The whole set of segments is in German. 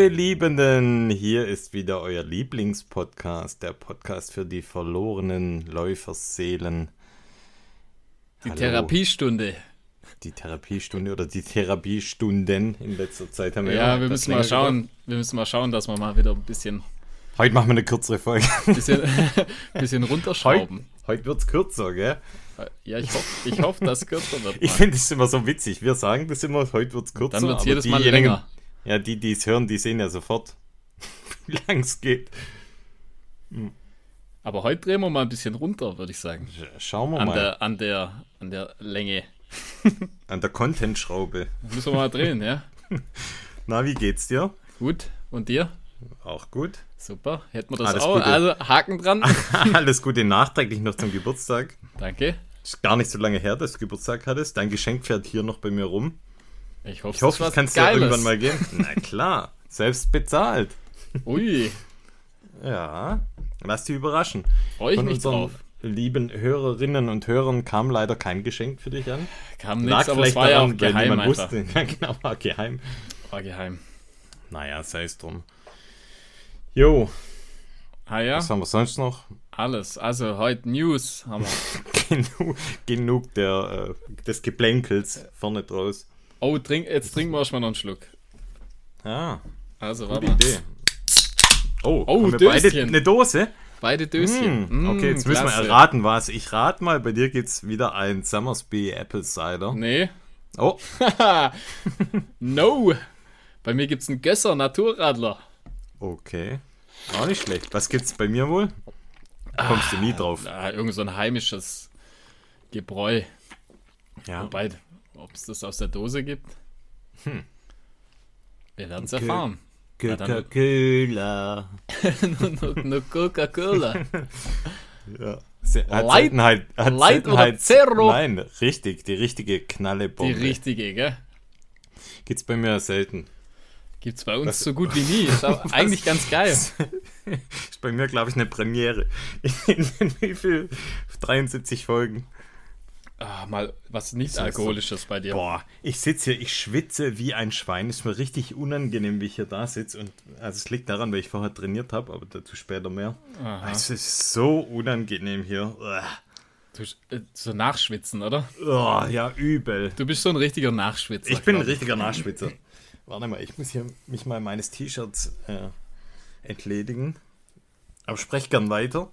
Liebe Liebenden, hier ist wieder euer Lieblingspodcast, der Podcast für die verlorenen Läuferseelen. Die Hallo. Therapiestunde. Die Therapiestunde oder die Therapiestunden in letzter Zeit haben wir Ja, wir das müssen mal schauen. Wir müssen mal schauen, dass wir mal wieder ein bisschen, gemacht. Heute machen wir eine kürzere Folge. bisschen, bisschen Heute, runterschrauben. heute wird es kürzer, gell? Ja, ich hoffe, ich hoffe, dass es kürzer wird. Ich mal. finde es immer so witzig. Wir sagen das immer, heute wird es kürzer. Dann wird es jedes Mal länger. Ja, die, die es hören, die sehen ja sofort, wie lang es geht. Aber heute drehen wir mal ein bisschen runter, würde ich sagen. Schauen wir An mal. der, an der, an der Länge. An der Content-Schraube. Müssen wir mal drehen, ja? Na, wie geht's dir? Gut. Und dir? Auch gut. Super. Hätten wir das Alles auch. Gute. Also Haken dran. Alles Gute nachträglich noch zum Geburtstag. Danke. Ist gar nicht so lange her, dass du Geburtstag hattest. Dein Geschenk fährt hier noch bei mir rum. Ich hoffe, Ich hoffe, das ich kann es dir Geiles. irgendwann mal geben. Na klar, selbst bezahlt. Ui, Ja, lass dich überraschen. freue ich Von mich drauf. lieben Hörerinnen und Hörern kam leider kein Geschenk für dich an. Kam nichts, aber es war ja auch geheim einfach. wusste. Ja, genau, war geheim. War geheim. Naja, sei es drum. Jo, Ah ja, was haben wir sonst noch? alles. Also heute News haben wir. Genug, genug der, äh, des Geblänkels vorne draus. Oh, trink, jetzt trinken wir erstmal noch einen Schluck. Ah, Also, warte. Idee. Oh, Oh, haben wir beide eine Dose? Beide Döschen. Hm, okay, Mm, jetzt müssen wir klasse. erraten, was. Ich rate mal, bei dir gibt's wieder ein Summersby Apple Cider. Nee. Oh, no. Bei mir gibt's einen Gösser Naturradler. okay. Auch nicht schlecht. Was gibt's bei mir wohl? Da kommst du nie drauf. Ah, irgend so ein heimisches Gebräu. Ja. Wobei, ob es das aus der Dose gibt? Wir werden es erfahren. Coca-Cola. nur, Coca-Cola. Ja. Light- hat Light oder Seltenheit, Zero? Nein, richtig, die richtige Die Knallebombe. richtige, gell? Gibt's bei mir selten. Gibt's bei uns Was- so gut wie nie. Ist aber eigentlich ganz geil. Ist bei mir, glaube ich, eine Premiere. In, in wie viel? 73 Folgen. Ah, mal was nicht So, alkoholisches bei dir. Boah, ich sitze hier, ich schwitze wie ein Schwein. Ist mir richtig unangenehm, wie ich hier da sitze. Und also es liegt daran, weil ich vorher trainiert habe, aber dazu später mehr. Aha. Es ist so unangenehm hier. Du, äh, so nachschwitzen, oder? Oh, ja, übel. Du bist so ein richtiger Nachschwitzer. Ich bin ein richtiger Nachschwitzer. Warte mal, ich muss hier mich mal meines T-Shirts äh, entledigen. Aber sprech gern weiter.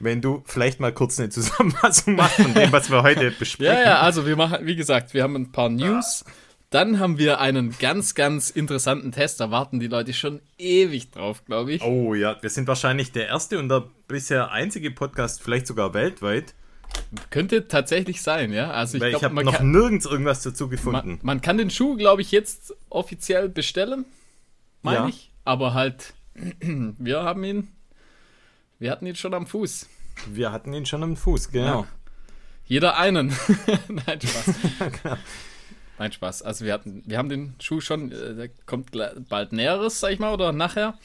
Wenn du vielleicht mal kurz eine Zusammenfassung machst von dem, was wir heute besprechen. Ja, ja, also wir machen, wie gesagt, wir haben ein paar News. Dann haben wir einen ganz, ganz interessanten Test. Da warten die Leute schon ewig drauf, glaube ich. Oh ja, wir sind wahrscheinlich der erste und der bisher einzige Podcast, vielleicht sogar weltweit, Könnte tatsächlich sein, ja. Also ich weil ich habe noch kann- nirgends irgendwas dazu gefunden. man, man kann den Schuh, glaube ich, jetzt offiziell bestellen. Meine Ja. ich. Aber halt, wir haben ihn, wir hatten ihn schon am Fuß. Wir hatten ihn schon am Fuß, genau. Jeder einen. Nein, Spaß. Nein, Spaß. Also wir hatten, wir haben den Schuh schon, äh, der kommt bald Näheres, sag ich mal, oder nachher.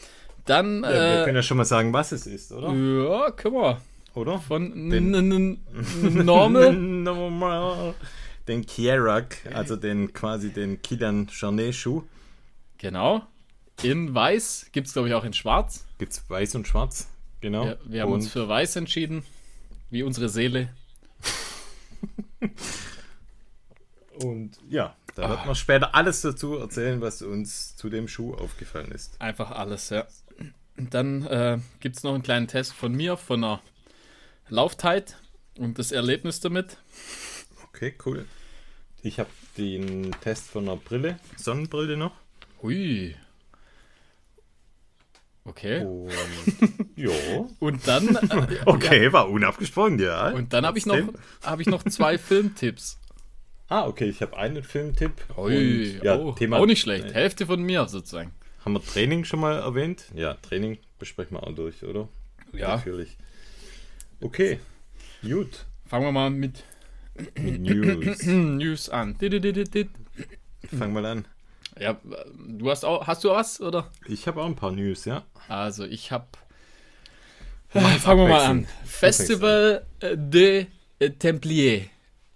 Dann, Ja, wir äh, können ja schon mal sagen, was es ist, oder? ja, können wir. Oder? Von Den- Normal. Normal. Den Kierak, also den quasi den Kilian Charnet Schuh. genau. In weiß, gibt es glaube ich auch in schwarz. Gibt's weiß und schwarz. Genau. Wir, wir haben und uns für weiß entschieden, wie unsere Seele. Und ja, da Ah. wird man später alles dazu erzählen, was uns zu dem Schuh aufgefallen ist. Einfach alles, ja. Dann äh, gibt es noch einen kleinen Test von mir, von einer Lauftheit und das Erlebnis damit. Okay, cool. Ich habe den Test von einer Brille, Sonnenbrille noch. Hui. Okay. Und ja. Und dann, äh, Okay, war unabgesprochen, ja. und dann habe ich, noch- hab ich noch zwei Filmtipps. Ah, okay, ich habe einen Filmtipp. Ui, und, ja, oh, Thema, auch nicht schlecht. äh, Hälfte von mir sozusagen. Haben wir Training schon mal erwähnt? Ja, Training besprechen wir auch durch, oder? Ja. Natürlich. Okay, gut. Fangen wir mal mit Mit News. News an. Fang mal an. Ja, du hast auch, hast du was, oder? Ich habe auch ein paar News, ja. Also ich habe. Fangen wir mal an. Festival de Templiers.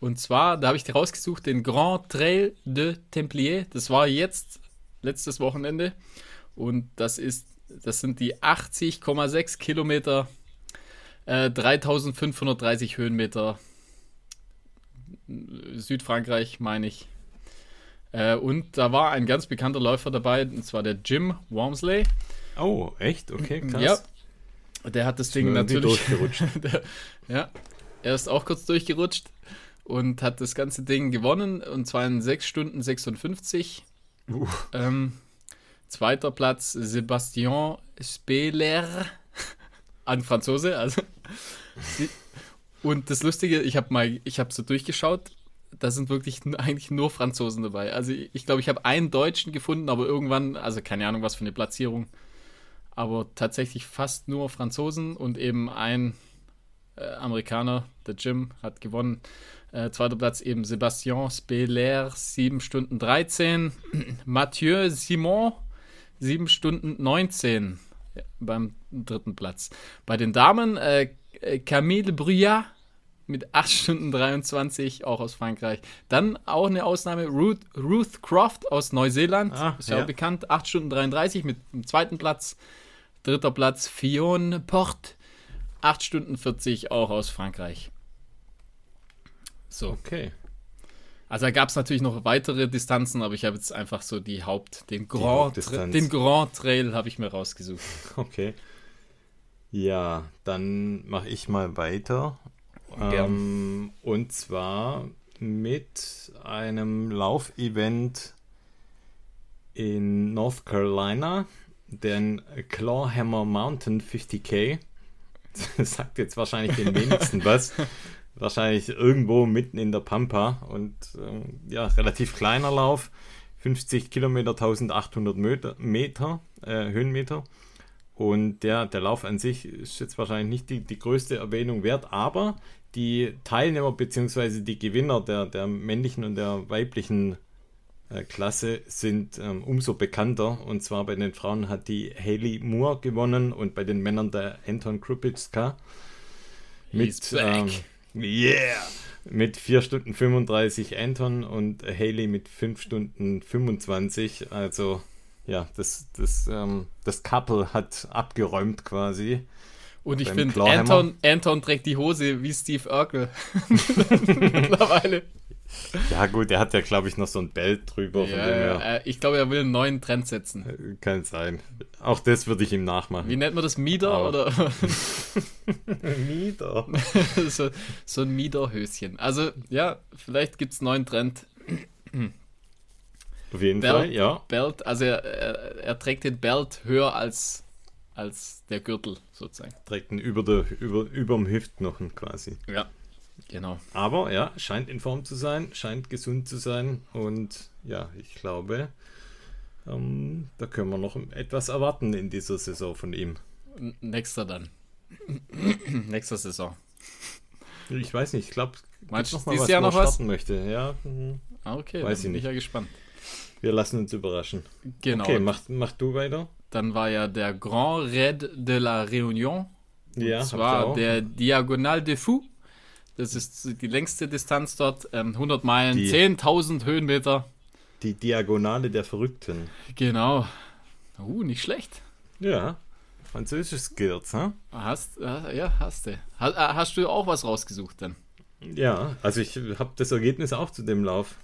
Und zwar, da habe ich dir rausgesucht, den Grand Trail de Templiers. Das war jetzt letztes Wochenende. Und das ist, das sind die 80,6 Kilometer, äh, 3530 Höhenmeter. Südfrankreich, meine ich. Äh, und da war ein ganz bekannter Läufer dabei, und zwar der Jim Wormsley. Oh, echt? Okay, krass. Ja. Der hat das Ding natürlich. Durchgerutscht. der, ja, er ist auch kurz durchgerutscht und hat das ganze Ding gewonnen und zwar in 6 Stunden 56. Uh. Ähm, zweiter Platz Sebastian Speler, ein Franzose. Also. und das Lustige, ich habe mal, ich habe so durchgeschaut, da sind wirklich eigentlich nur Franzosen dabei. Also ich, glaube, ich habe einen Deutschen gefunden, aber irgendwann, also keine Ahnung, was für eine Platzierung, aber tatsächlich fast nur Franzosen und eben ein äh, Amerikaner, der Jim, hat gewonnen. Äh, zweiter Platz eben Sebastian Speller, 7 Stunden 13. Mathieu Simon, 7 Stunden 19 ja, beim dritten Platz. Bei den Damen äh, Camille Bruyat mit 8 Stunden 23, auch aus Frankreich. Dann auch eine Ausnahme, Ruth, Ruth Croft aus Neuseeland, ah, ist ja, ja, auch bekannt, 8 Stunden 33 mit dem zweiten Platz. Dritter Platz Fionn Port, 8 Stunden 40, auch aus Frankreich. So. Okay. Also da gab es natürlich noch weitere Distanzen, aber ich habe jetzt einfach so die Haupt, den Grand, den Grand Trail habe ich mir rausgesucht. Okay. Ja, dann mache ich mal weiter. Ähm, und zwar mit einem Laufevent in North Carolina, den Clawhammer Mountain 50k. Das sagt jetzt wahrscheinlich den wenigsten was. Wahrscheinlich irgendwo mitten in der Pampa und ähm, ja, relativ kleiner Lauf. 50 Kilometer, 1800 Meter, Meter äh, Höhenmeter. Und der, der Lauf an sich ist jetzt wahrscheinlich nicht die, die größte Erwähnung wert, aber die Teilnehmer bzw. die Gewinner der, der männlichen und der weiblichen äh, Klasse sind ähm, umso bekannter. Und zwar bei den Frauen hat die Haley Moore gewonnen und bei den Männern der Anton Krupicka. Mit, ähm, yeah! Mit 4 Stunden 35 Anton und Haley mit 5 Stunden 25. Also ja, das, das, ähm, das Couple hat abgeräumt quasi. Und ich finde, Anton, Anton trägt die Hose wie Steve Urkel. Mittlerweile. Ja, gut, er hat ja, glaube ich, noch so ein Belt drüber. Ja, er, ich glaube, er will einen neuen Trend setzen. Kann sein. Auch das würde ich ihm nachmachen. Wie nennt man das? Mieder? Aber oder? Mieder. so, so ein Miederhöschen. Also, ja, vielleicht gibt es einen neuen Trend. Auf jeden Belt, Fall, ja. Belt, also er, er, er, trägt den Belt höher als, als der Gürtel sozusagen. Trägt ihn über, der, über, über dem Hüftknochen quasi. Ja, genau. Aber ja, scheint in Form zu sein, scheint gesund zu sein und ja, ich glaube, ähm, da können wir noch etwas erwarten in dieser Saison von ihm. Nächster dann. Nächster Saison. Ich weiß nicht, ich glaube, Meinst du noch mal was, Jahr noch was? starten möchte. Ja, hm, ah, okay, weiß ich bin nicht. ich ja gespannt. Wir lassen uns überraschen. Genau. Okay, mach, mach du weiter. Dann war ja der Grand Raid de la Réunion. Und ja, zwar der Diagonal de Fou. Das ist die längste Distanz dort. 100 ähm, Meilen, 10.000 Höhenmeter. Die Diagonale der Verrückten. Genau. Uh, nicht schlecht. Ja. Französisch Skills, hm? Hast, äh, ja, hast du. Hast, äh, hast du auch was rausgesucht denn? Ja, also ich habe das Ergebnis auch zu dem Lauf.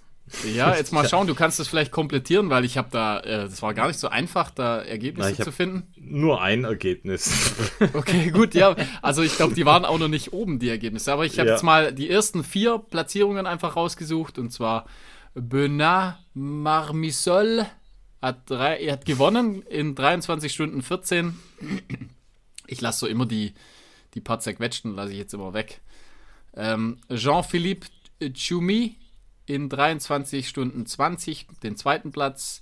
Ja, jetzt mal schauen, du kannst das vielleicht komplettieren, weil ich habe da, äh, das war gar nicht so einfach, da Ergebnisse Na, zu finden. Nur ein Ergebnis. Okay, gut, ja. Also ich glaube, die waren auch noch nicht oben, die Ergebnisse. Aber ich habe ja. jetzt mal die ersten vier Platzierungen einfach rausgesucht und zwar Bernard Marmisol hat, drei, er hat gewonnen in 23 Stunden 14. Ich lasse so immer die, die paar zerquetschten, lasse ich jetzt immer weg. Ähm, Jean-Philippe Choumi in 23 Stunden 20 den zweiten Platz.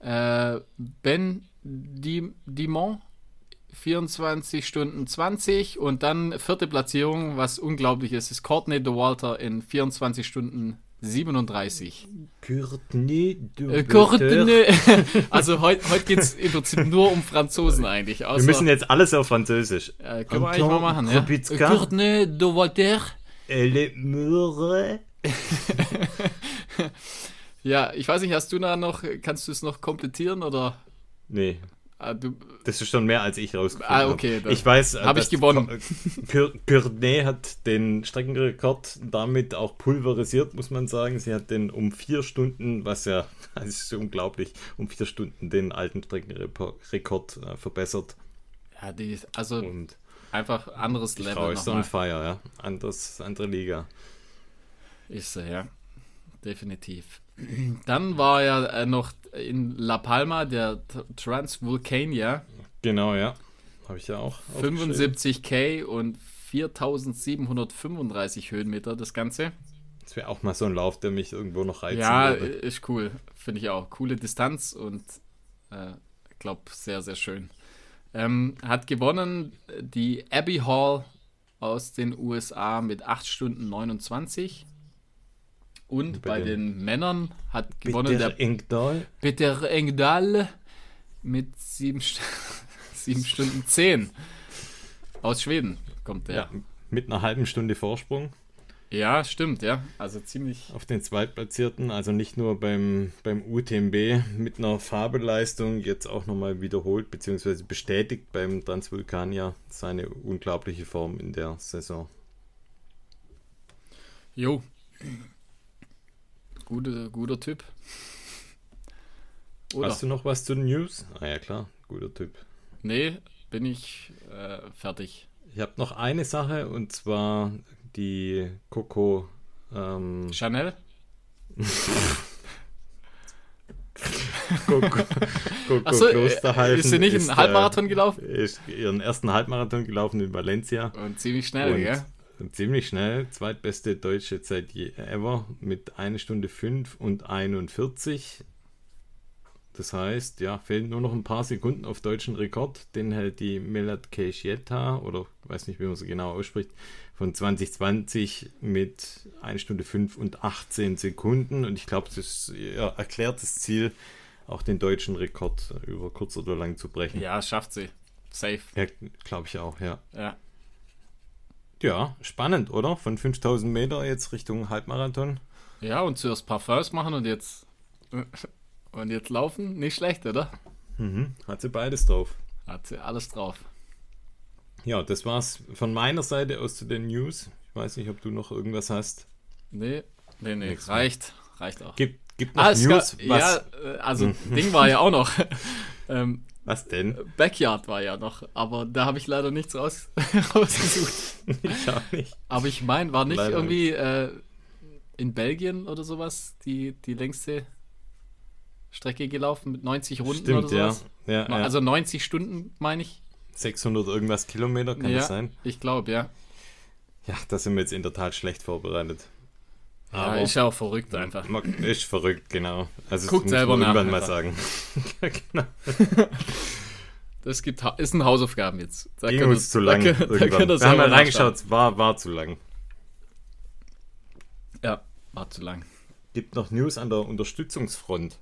Äh, ben Dimon 24 Stunden 20 und dann vierte Platzierung, was unglaublich ist, ist Courtney de Walter in 24 Stunden 37. Courtney de äh, Courtney. Also heute heut geht es im Prinzip nur um Franzosen eigentlich. wir müssen jetzt alles auf Französisch. Äh, können wir eigentlich mal machen. Ja? Courtney de Walter. Elle meurt Ja, ich weiß nicht, hast du da noch, kannst du es noch komplettieren oder? Nee. Ah, du, Das ist schon mehr, als ich rausgefunden Ah, okay, habe. dann Ich weiß, äh, hab ich gewonnen. Courtenay hat den Streckenrekord damit auch pulverisiert, muss man sagen. Sie hat den um vier Stunden, was ja, das ist so unglaublich, um vier Stunden den alten Streckenrekord äh, verbessert. ja, die, also Und einfach anderes Level Frau ist on fire, ja. Anders, andere Liga. Ist sie, ja. Definitiv. Dann war ja äh, noch in La Palma der Transvulcania. Genau, ja. Habe ich ja auch. aufgeschrieben. 75k und 4735 Höhenmeter das Ganze. Das wäre auch mal so ein Lauf, der mich irgendwo noch reizen Ja, würde. ist cool. Finde ich auch. Coole Distanz und äh, glaube sehr, sehr schön. Ähm, hat gewonnen die Abbey Hall aus den USA mit 8 Stunden 29. Und Bei bei, den- den Männern hat gewonnen Bitter der Engdahl. Peter Engdahl mit 7, St 7 Stunden 10. Aus Schweden kommt der. Ja, mit einer halben Stunde Vorsprung. Ja, stimmt, ja. Also ziemlich. auf den Zweitplatzierten, also nicht nur beim, beim UTMB mit einer Fabelleistung, jetzt auch nochmal wiederholt bzw. bestätigt beim Transvulkanier seine unglaubliche Form in der Saison. Jo. Gute, guter Typ. Oder? Hast du noch was zu den News? Ah ja klar, guter Typ. Nee, bin ich äh, fertig. Ich habe noch eine Sache und zwar die Coco ähm, Chanel? Coco, Coco Achso, Klosterhalfen ist sie nicht ist, einen Halbmarathon gelaufen? Äh, ist ihren ersten Halbmarathon gelaufen in Valencia. Und ziemlich schnell, Und gell? Ziemlich schnell, zweitbeste Deutsche Zeit je ever mit 1 Stunde 5 und 41. Das heißt, ja, fehlen nur noch ein paar Sekunden auf deutschen Rekord. Den hält die Melat Keishieta, oder weiß nicht, wie man sie genau ausspricht, von 2020 mit 1 Stunde 5 und 18 Sekunden. Und ich glaube, das ist ihr erklärtes Ziel, auch den deutschen Rekord über kurz oder lang zu brechen. Ja, schafft sie. Safe. Ja, glaube ich auch, ja. Ja. Ja, spannend, oder? Von 5000 Meter jetzt Richtung Halbmarathon. Ja, und zuerst Parfums machen und jetzt. Und jetzt laufen? Nicht schlecht, oder? Mhm. Hat sie beides drauf. Hat sie alles drauf. Ja, das war's von meiner Seite aus zu den News. Ich weiß nicht, ob du noch irgendwas hast. Nee, nee, nee. Nix mehr. reicht. Reicht auch. Gibt, gibt noch Ah, News? gab, Was, ja, äh, also Ding war ja auch noch. ähm, was denn? Backyard war ja noch, aber da habe ich leider nichts raus, rausgesucht. Ich auch nicht. Aber ich meine, war nicht Leider irgendwie äh, in Belgien oder sowas die, die längste Strecke gelaufen mit 90 Runden Stimmt, oder ja. sowas? ja, ja. Also 90 Stunden, meine ich. 600 irgendwas Kilometer kann ja, das sein? ich glaube, ja. Ja, da sind wir jetzt in der Tat schlecht vorbereitet. Ja, ist ja auch verrückt einfach. Ist verrückt, genau. Also Guckt selber nach irgendwann mal sagen. genau. Das gibt, ist ein Hausaufgaben jetzt. Da Ging uns zu lang. Da, da irgendwann. könnt ihr Wir haben mal reingeschaut, war, war zu lang. Ja, war zu lang. gibt noch News an der Unterstützungsfront.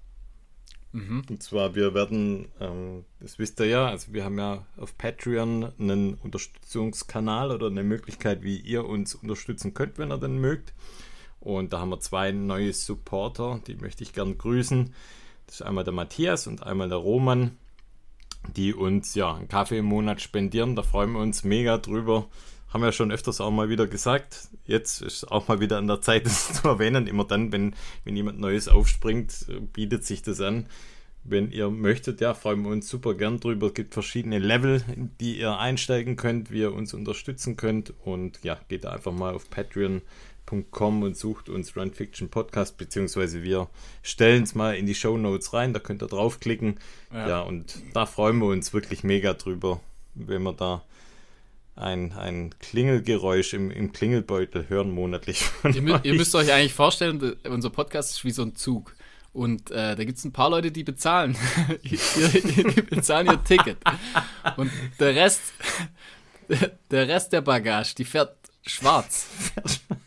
Mhm. Und zwar, wir werden, ähm, das wisst ihr ja, also wir haben ja auf Patreon einen Unterstützungskanal oder eine Möglichkeit, wie ihr uns unterstützen könnt, wenn ihr denn mögt. Und da haben wir zwei neue Supporter, die möchte ich gern grüßen. Das ist einmal der Matthias und einmal der Roman, die uns ja einen Kaffee im Monat spendieren. Da freuen wir uns mega drüber. Haben wir ja schon öfters auch mal wieder gesagt. Jetzt ist auch mal wieder an der Zeit, das zu erwähnen. Immer dann, wenn, wenn jemand Neues aufspringt, bietet sich das an. Wenn ihr möchtet, ja, freuen wir uns super gern drüber. Es gibt verschiedene Level, in die ihr einsteigen könnt, wie ihr uns unterstützen könnt. Und ja, geht da einfach mal auf patreon.com und sucht uns Run Fiction Podcast, beziehungsweise wir stellen es mal in die Show Notes rein. Da könnt ihr draufklicken. Ja. Ja. und da freuen wir uns wirklich mega drüber, wenn wir da ein, ein Klingelgeräusch im, im Klingelbeutel hören monatlich. Ihr, ihr müsst euch eigentlich vorstellen, unser Podcast ist wie so ein Zug. Und äh, da gibt es ein paar Leute, die bezahlen. die, die bezahlen ihr Ticket. Und der Rest, der Rest der Bagage, die fährt schwarz.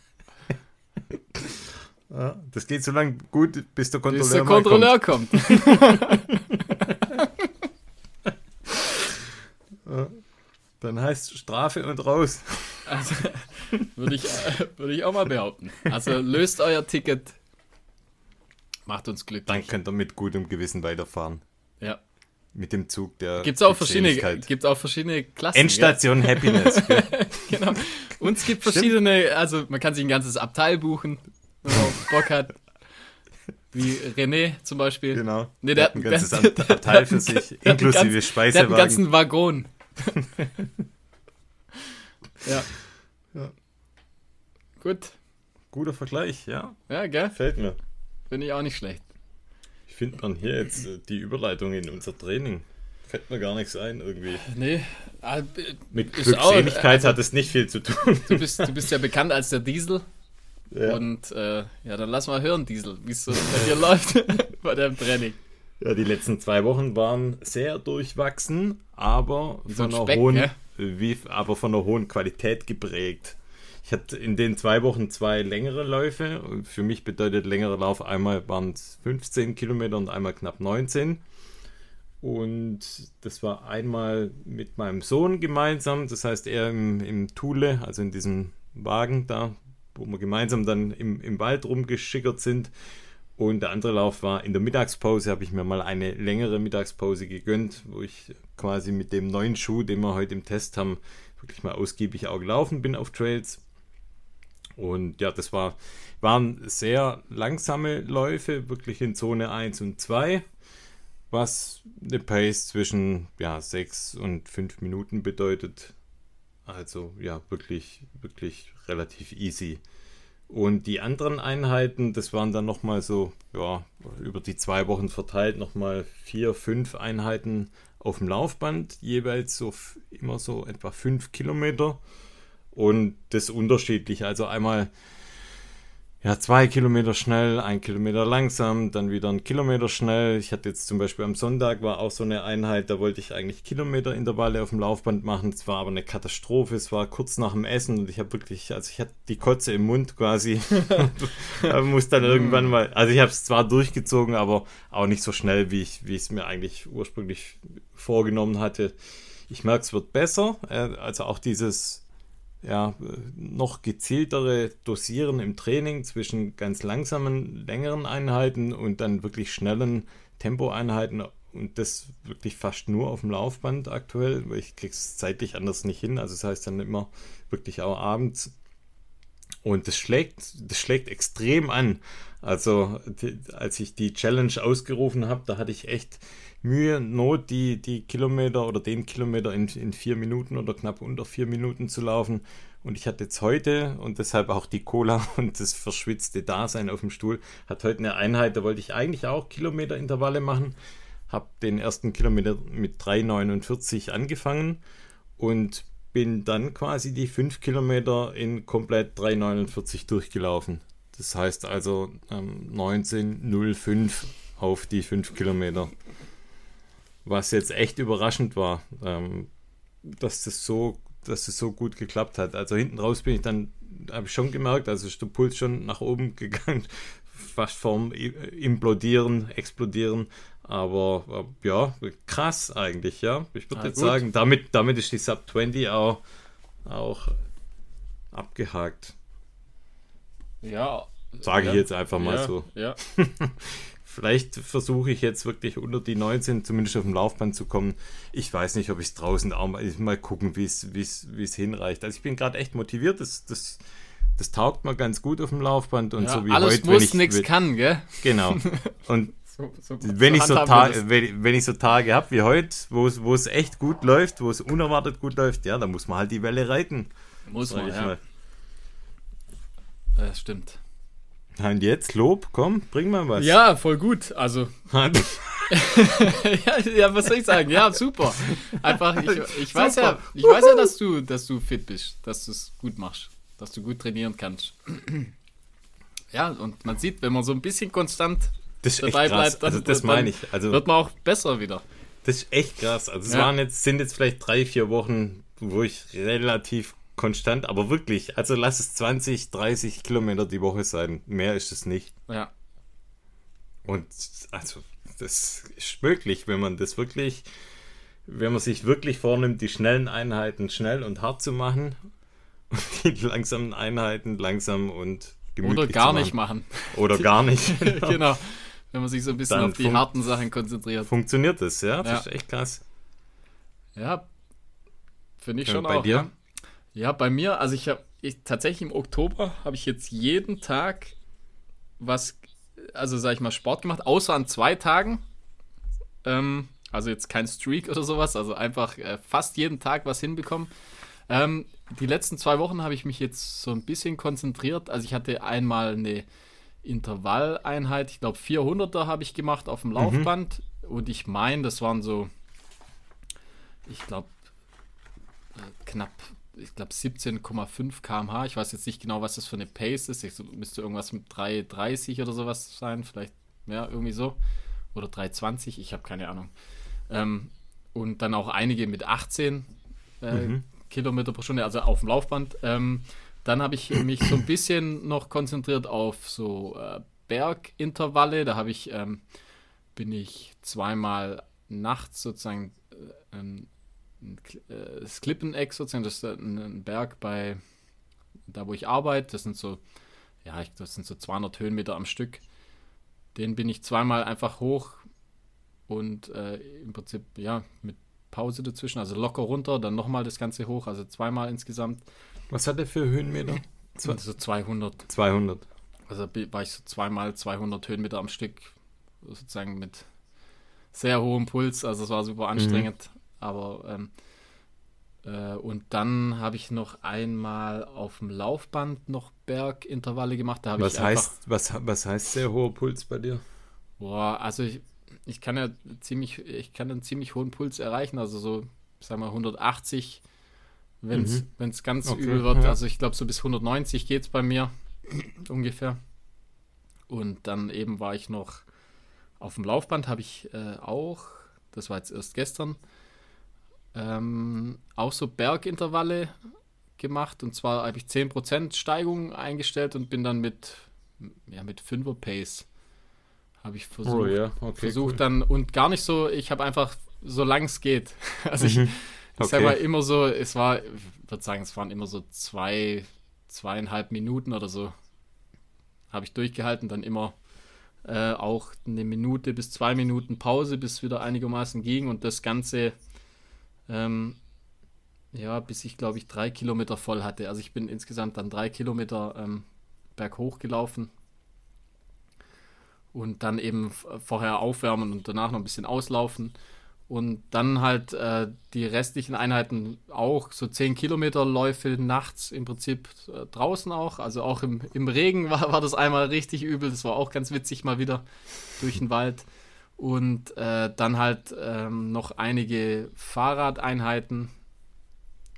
Ja, das geht so lange gut, bis der Bis Kontrolleur, der mal kommt. Kontrolleur kommt. Dann heißt Strafe und raus. Also, würde ich, würde ich auch mal behaupten. Also löst euer Ticket Macht uns glücklich. Dann könnt ihr mit gutem Gewissen weiterfahren. Ja. Mit dem Zug der Gibt es auch, verschiedene, gibt's auch verschiedene Klassen. Endstation Happiness. gell? gell? Genau. Und es gibt verschiedene, also man kann sich ein ganzes Abteil buchen, wenn man Bock hat. Wie René zum Beispiel. genau. Nee, Der der, hat ein ganzes der, Ab- Abteil für sich, der inklusive ganz- Der hat Speisewagen. einen ganzen Waggon. ja. Ja. Gut. Guter Vergleich, ja. Ja, gell? Fällt mir. Finde ich auch nicht schlecht. Ich finde man hier jetzt äh, die Überleitung in unser Training. Fällt mir gar nichts ein irgendwie. Nee. ah, Mit Glückseligkeit hat es nicht viel zu tun. Du bist, du bist ja bekannt als der Diesel. Ja. Und äh, ja, dann lass mal hören, Diesel, wie es so bei dir läuft bei deinem Training. Ja, die letzten zwei Wochen waren sehr durchwachsen, aber so von ein einer Speck, hohen, ne? wie, aber von einer hohen Qualität geprägt. Ich hatte in den zwei Wochen zwei längere Läufe. Für mich bedeutet längerer Lauf einmal waren es 15 Kilometer und einmal knapp 19. Und das war einmal mit meinem Sohn gemeinsam, das heißt er im, im Thule, also in diesem Wagen da, wo wir gemeinsam dann im, im Wald rumgeschickert sind. Und der andere Lauf war in der Mittagspause, habe ich mir mal eine längere Mittagspause gegönnt, wo ich quasi mit dem neuen Schuh, den wir heute im Test haben, wirklich mal ausgiebig auch gelaufen bin auf Trails. Und ja, das war, waren sehr langsame Läufe, wirklich in Zone 1 und 2, was eine Pace zwischen ja, 6 und 5 Minuten bedeutet. Also ja, wirklich, wirklich relativ easy. Und die anderen Einheiten, das waren dann nochmal so, ja, über die zwei Wochen verteilt, nochmal vier, fünf Einheiten auf dem Laufband, jeweils so immer so etwa fünf Kilometer. Und das unterschiedlich. Also einmal ja, zwei Kilometer schnell, ein Kilometer langsam, dann wieder ein Kilometer schnell. Ich hatte jetzt zum Beispiel am Sonntag war auch so eine Einheit, da wollte ich eigentlich Kilometerintervalle auf dem Laufband machen. Es war aber eine Katastrophe. Es war kurz nach dem Essen und ich habe wirklich, also ich hatte die Kotze im Mund quasi. muss dann irgendwann mal, also ich habe es zwar durchgezogen, aber auch nicht so schnell, wie ich, wie ich es mir eigentlich ursprünglich vorgenommen hatte. Ich merke, es wird besser. Äh, Also auch dieses ja, noch gezieltere Dosieren im Training zwischen ganz langsamen, längeren Einheiten und dann wirklich schnellen Tempoeinheiten und das wirklich fast nur auf dem Laufband aktuell, weil ich krieg's zeitlich anders nicht hin. Also das heißt dann immer wirklich auch abends. Und das schlägt, das schlägt extrem an. Also die, als ich die Challenge ausgerufen habe, da hatte ich echt Mühe, Not, die, die Kilometer oder den Kilometer in, in vier Minuten oder knapp unter vier Minuten zu laufen. Und ich hatte jetzt heute und deshalb auch die Cola und das verschwitzte Dasein auf dem Stuhl, hat heute eine Einheit, da wollte ich eigentlich auch Kilometerintervalle machen. Habe den ersten Kilometer mit 3,49 angefangen und bin dann quasi die 5 Kilometer in komplett 3,49 durchgelaufen. Das heißt also ähm, 19,05 auf die 5 Kilometer. Was jetzt echt überraschend war, ähm, dass das so, dass das so gut geklappt hat. Also hinten raus bin ich dann, habe ich schon gemerkt, also ist der Puls schon nach oben gegangen, fast vorm I- Implodieren, Explodieren. Aber äh, ja, krass eigentlich, ja. Ich würde Ah, jetzt gut. sagen, damit, damit ist die Sub 20 auch, auch abgehakt. Ja. Sage ja, ich jetzt einfach mal ja, so. Ja. Vielleicht versuche ich jetzt wirklich unter die 19 zumindest auf dem Laufband zu kommen. Ich weiß nicht, ob ich es draußen auch mal, mal gucken, wie es hinreicht. Also ich bin gerade echt motiviert. Das, das, das taugt mir ganz gut auf dem Laufband und ja so wie alles heute. wenn muss, ich, nichts kann, gell? Genau. Und So, so, wenn ich so, handhaben wir Ta wenn, wenn ich so Tage habe wie heute, wo es, echt gut läuft, wo es unerwartet gut läuft, ja, dann muss man halt die Welle reiten. Muss man, ja. mal. Das stimmt. Und jetzt, Lob, komm, bring mal was. Ja, voll gut. Also, ja, ja, was soll ich sagen? Ja, super. Einfach, ich, ich weiß ja, Super. ich weiß ja, dass du, dass du fit bist, dass du es gut machst, dass du gut trainieren kannst. Ja, und man sieht, wenn man so ein bisschen konstant dabei bleibt, dann, also das meine ich. Also wird man auch besser wieder. Das ist echt krass. Also es Ja. waren jetzt, sind jetzt vielleicht drei, vier Wochen, wo ich relativ konstant, aber wirklich, also lass es 20, 30 Kilometer die Woche sein. Mehr ist es nicht. Ja, Und also das ist möglich, wenn man das wirklich, wenn man sich wirklich vornimmt, die schnellen Einheiten schnell und hart zu machen und die langsamen Einheiten langsam und gemütlich oder gar zu nicht machen. machen. Oder gar nicht. genau. wenn man sich so ein bisschen Dann auf die harten Sachen konzentriert. Funktioniert das, ja? Das Ja. ist echt krass. Ja, finde ich Ja, schon bei auch. dir? Ja. Ja, bei mir, also ich habe ich, tatsächlich im Oktober habe ich jetzt jeden Tag was, also sag ich mal, Sport gemacht, außer an zwei Tagen. Ähm, also jetzt kein Streak oder sowas, also einfach äh, fast jeden Tag was hinbekommen. Ähm, die letzten zwei Wochen habe ich mich jetzt so ein bisschen konzentriert. Also ich hatte einmal eine Intervalleinheit, ich glaube 400er habe ich gemacht auf dem Laufband und ich meine, das waren so, ich glaube äh, knapp, ich glaube 17,5 km/h. Ich weiß jetzt nicht genau, was das für eine Pace ist. Ich müsste irgendwas mit 3,30 oder sowas sein, vielleicht, ja, irgendwie so. Oder 3,20, ich habe keine Ahnung. Ähm, und dann auch einige mit 18 äh, Mhm. Kilometer pro Stunde, also auf dem Laufband. Ähm, dann habe ich mich so ein bisschen noch konzentriert auf so äh, Bergintervalle. Da habe ich, ähm, bin ich zweimal nachts sozusagen äh, äh, das Klippeneck sozusagen, das ist ein, Berg bei da, wo ich arbeite. Das sind so, ja, ich, das sind so 200 Höhenmeter am Stück. Den bin ich zweimal einfach hoch und äh, im Prinzip, ja, mit Pause dazwischen, also locker runter, dann nochmal das Ganze hoch, also zweimal insgesamt. Was hat der für Höhenmeter? So 200. 200. Also bi- war ich so zweimal 200 Höhenmeter am Stück, sozusagen mit sehr hohem Puls, also es war super anstrengend. Aber ähm, äh, und dann habe ich noch einmal auf dem Laufband noch Bergintervalle gemacht. Da Was ich einfach, heißt, was, was heißt sehr hoher Puls bei dir? boah, also ich, ich kann ja ziemlich, ich kann einen ziemlich hohen Puls erreichen, also so, sagen wir 180, wenn es Mhm. ganz Okay, übel wird. ja. Also ich glaube so bis 190 geht es bei mir ungefähr. Und dann eben war ich noch auf dem Laufband, habe ich äh, auch, das war jetzt erst gestern, ähm, auch so Bergintervalle gemacht. Und zwar habe ich 10% Steigung eingestellt und bin dann mit, ja, mit 5er Pace habe ich versucht, Oh ja, okay. versucht cool. dann und gar nicht so, ich habe einfach so lang es geht. Also ich, Mhm. ich Okay. mal immer so, es war, ich würde sagen, es waren immer so zwei, zweieinhalb Minuten oder so. Habe ich durchgehalten, dann immer äh, auch eine Minute bis zwei Minuten Pause, bis wieder einigermaßen ging und das Ganze, ähm, ja, bis ich glaube ich drei Kilometer voll hatte. Also ich bin insgesamt dann drei Kilometer ähm, berghoch gelaufen und dann eben vorher aufwärmen und danach noch ein bisschen auslaufen. Und dann halt äh, die restlichen Einheiten auch, so 10 Kilometer Läufe nachts im Prinzip äh, draußen auch. Also auch im, im Regen war, war das einmal richtig übel. Das war auch ganz witzig mal wieder durch den Wald. Und äh, dann halt ähm, noch einige Fahrradeinheiten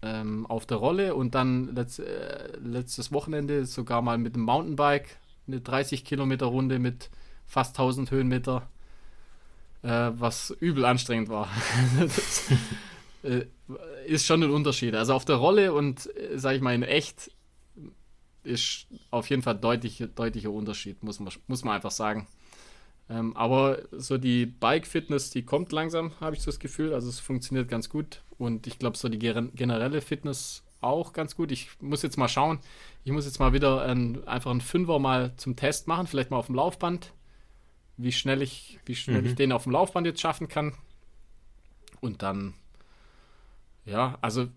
ähm, auf der Rolle und dann letzt, äh, letztes Wochenende sogar mal mit dem Mountainbike eine 30 Kilometer Runde mit fast 1000 Höhenmeter äh, was übel anstrengend war. das äh, ist schon ein Unterschied. Also auf der Rolle und, äh, sag ich mal, in echt ist auf jeden Fall deutlich, deutlicher Unterschied, muss man, muss man einfach sagen. Ähm, aber so die Bike-Fitness, die kommt langsam, habe ich so das Gefühl. Also es funktioniert ganz gut. Und ich glaube, so die generelle Fitness auch ganz gut. Ich muss jetzt mal schauen. Ich muss jetzt mal wieder ein, einfach einen Fünfer mal zum Test machen, vielleicht mal auf dem Laufband wie schnell ich, wie schnell Mhm. ich den auf dem Laufband jetzt schaffen kann. Und dann, ja, also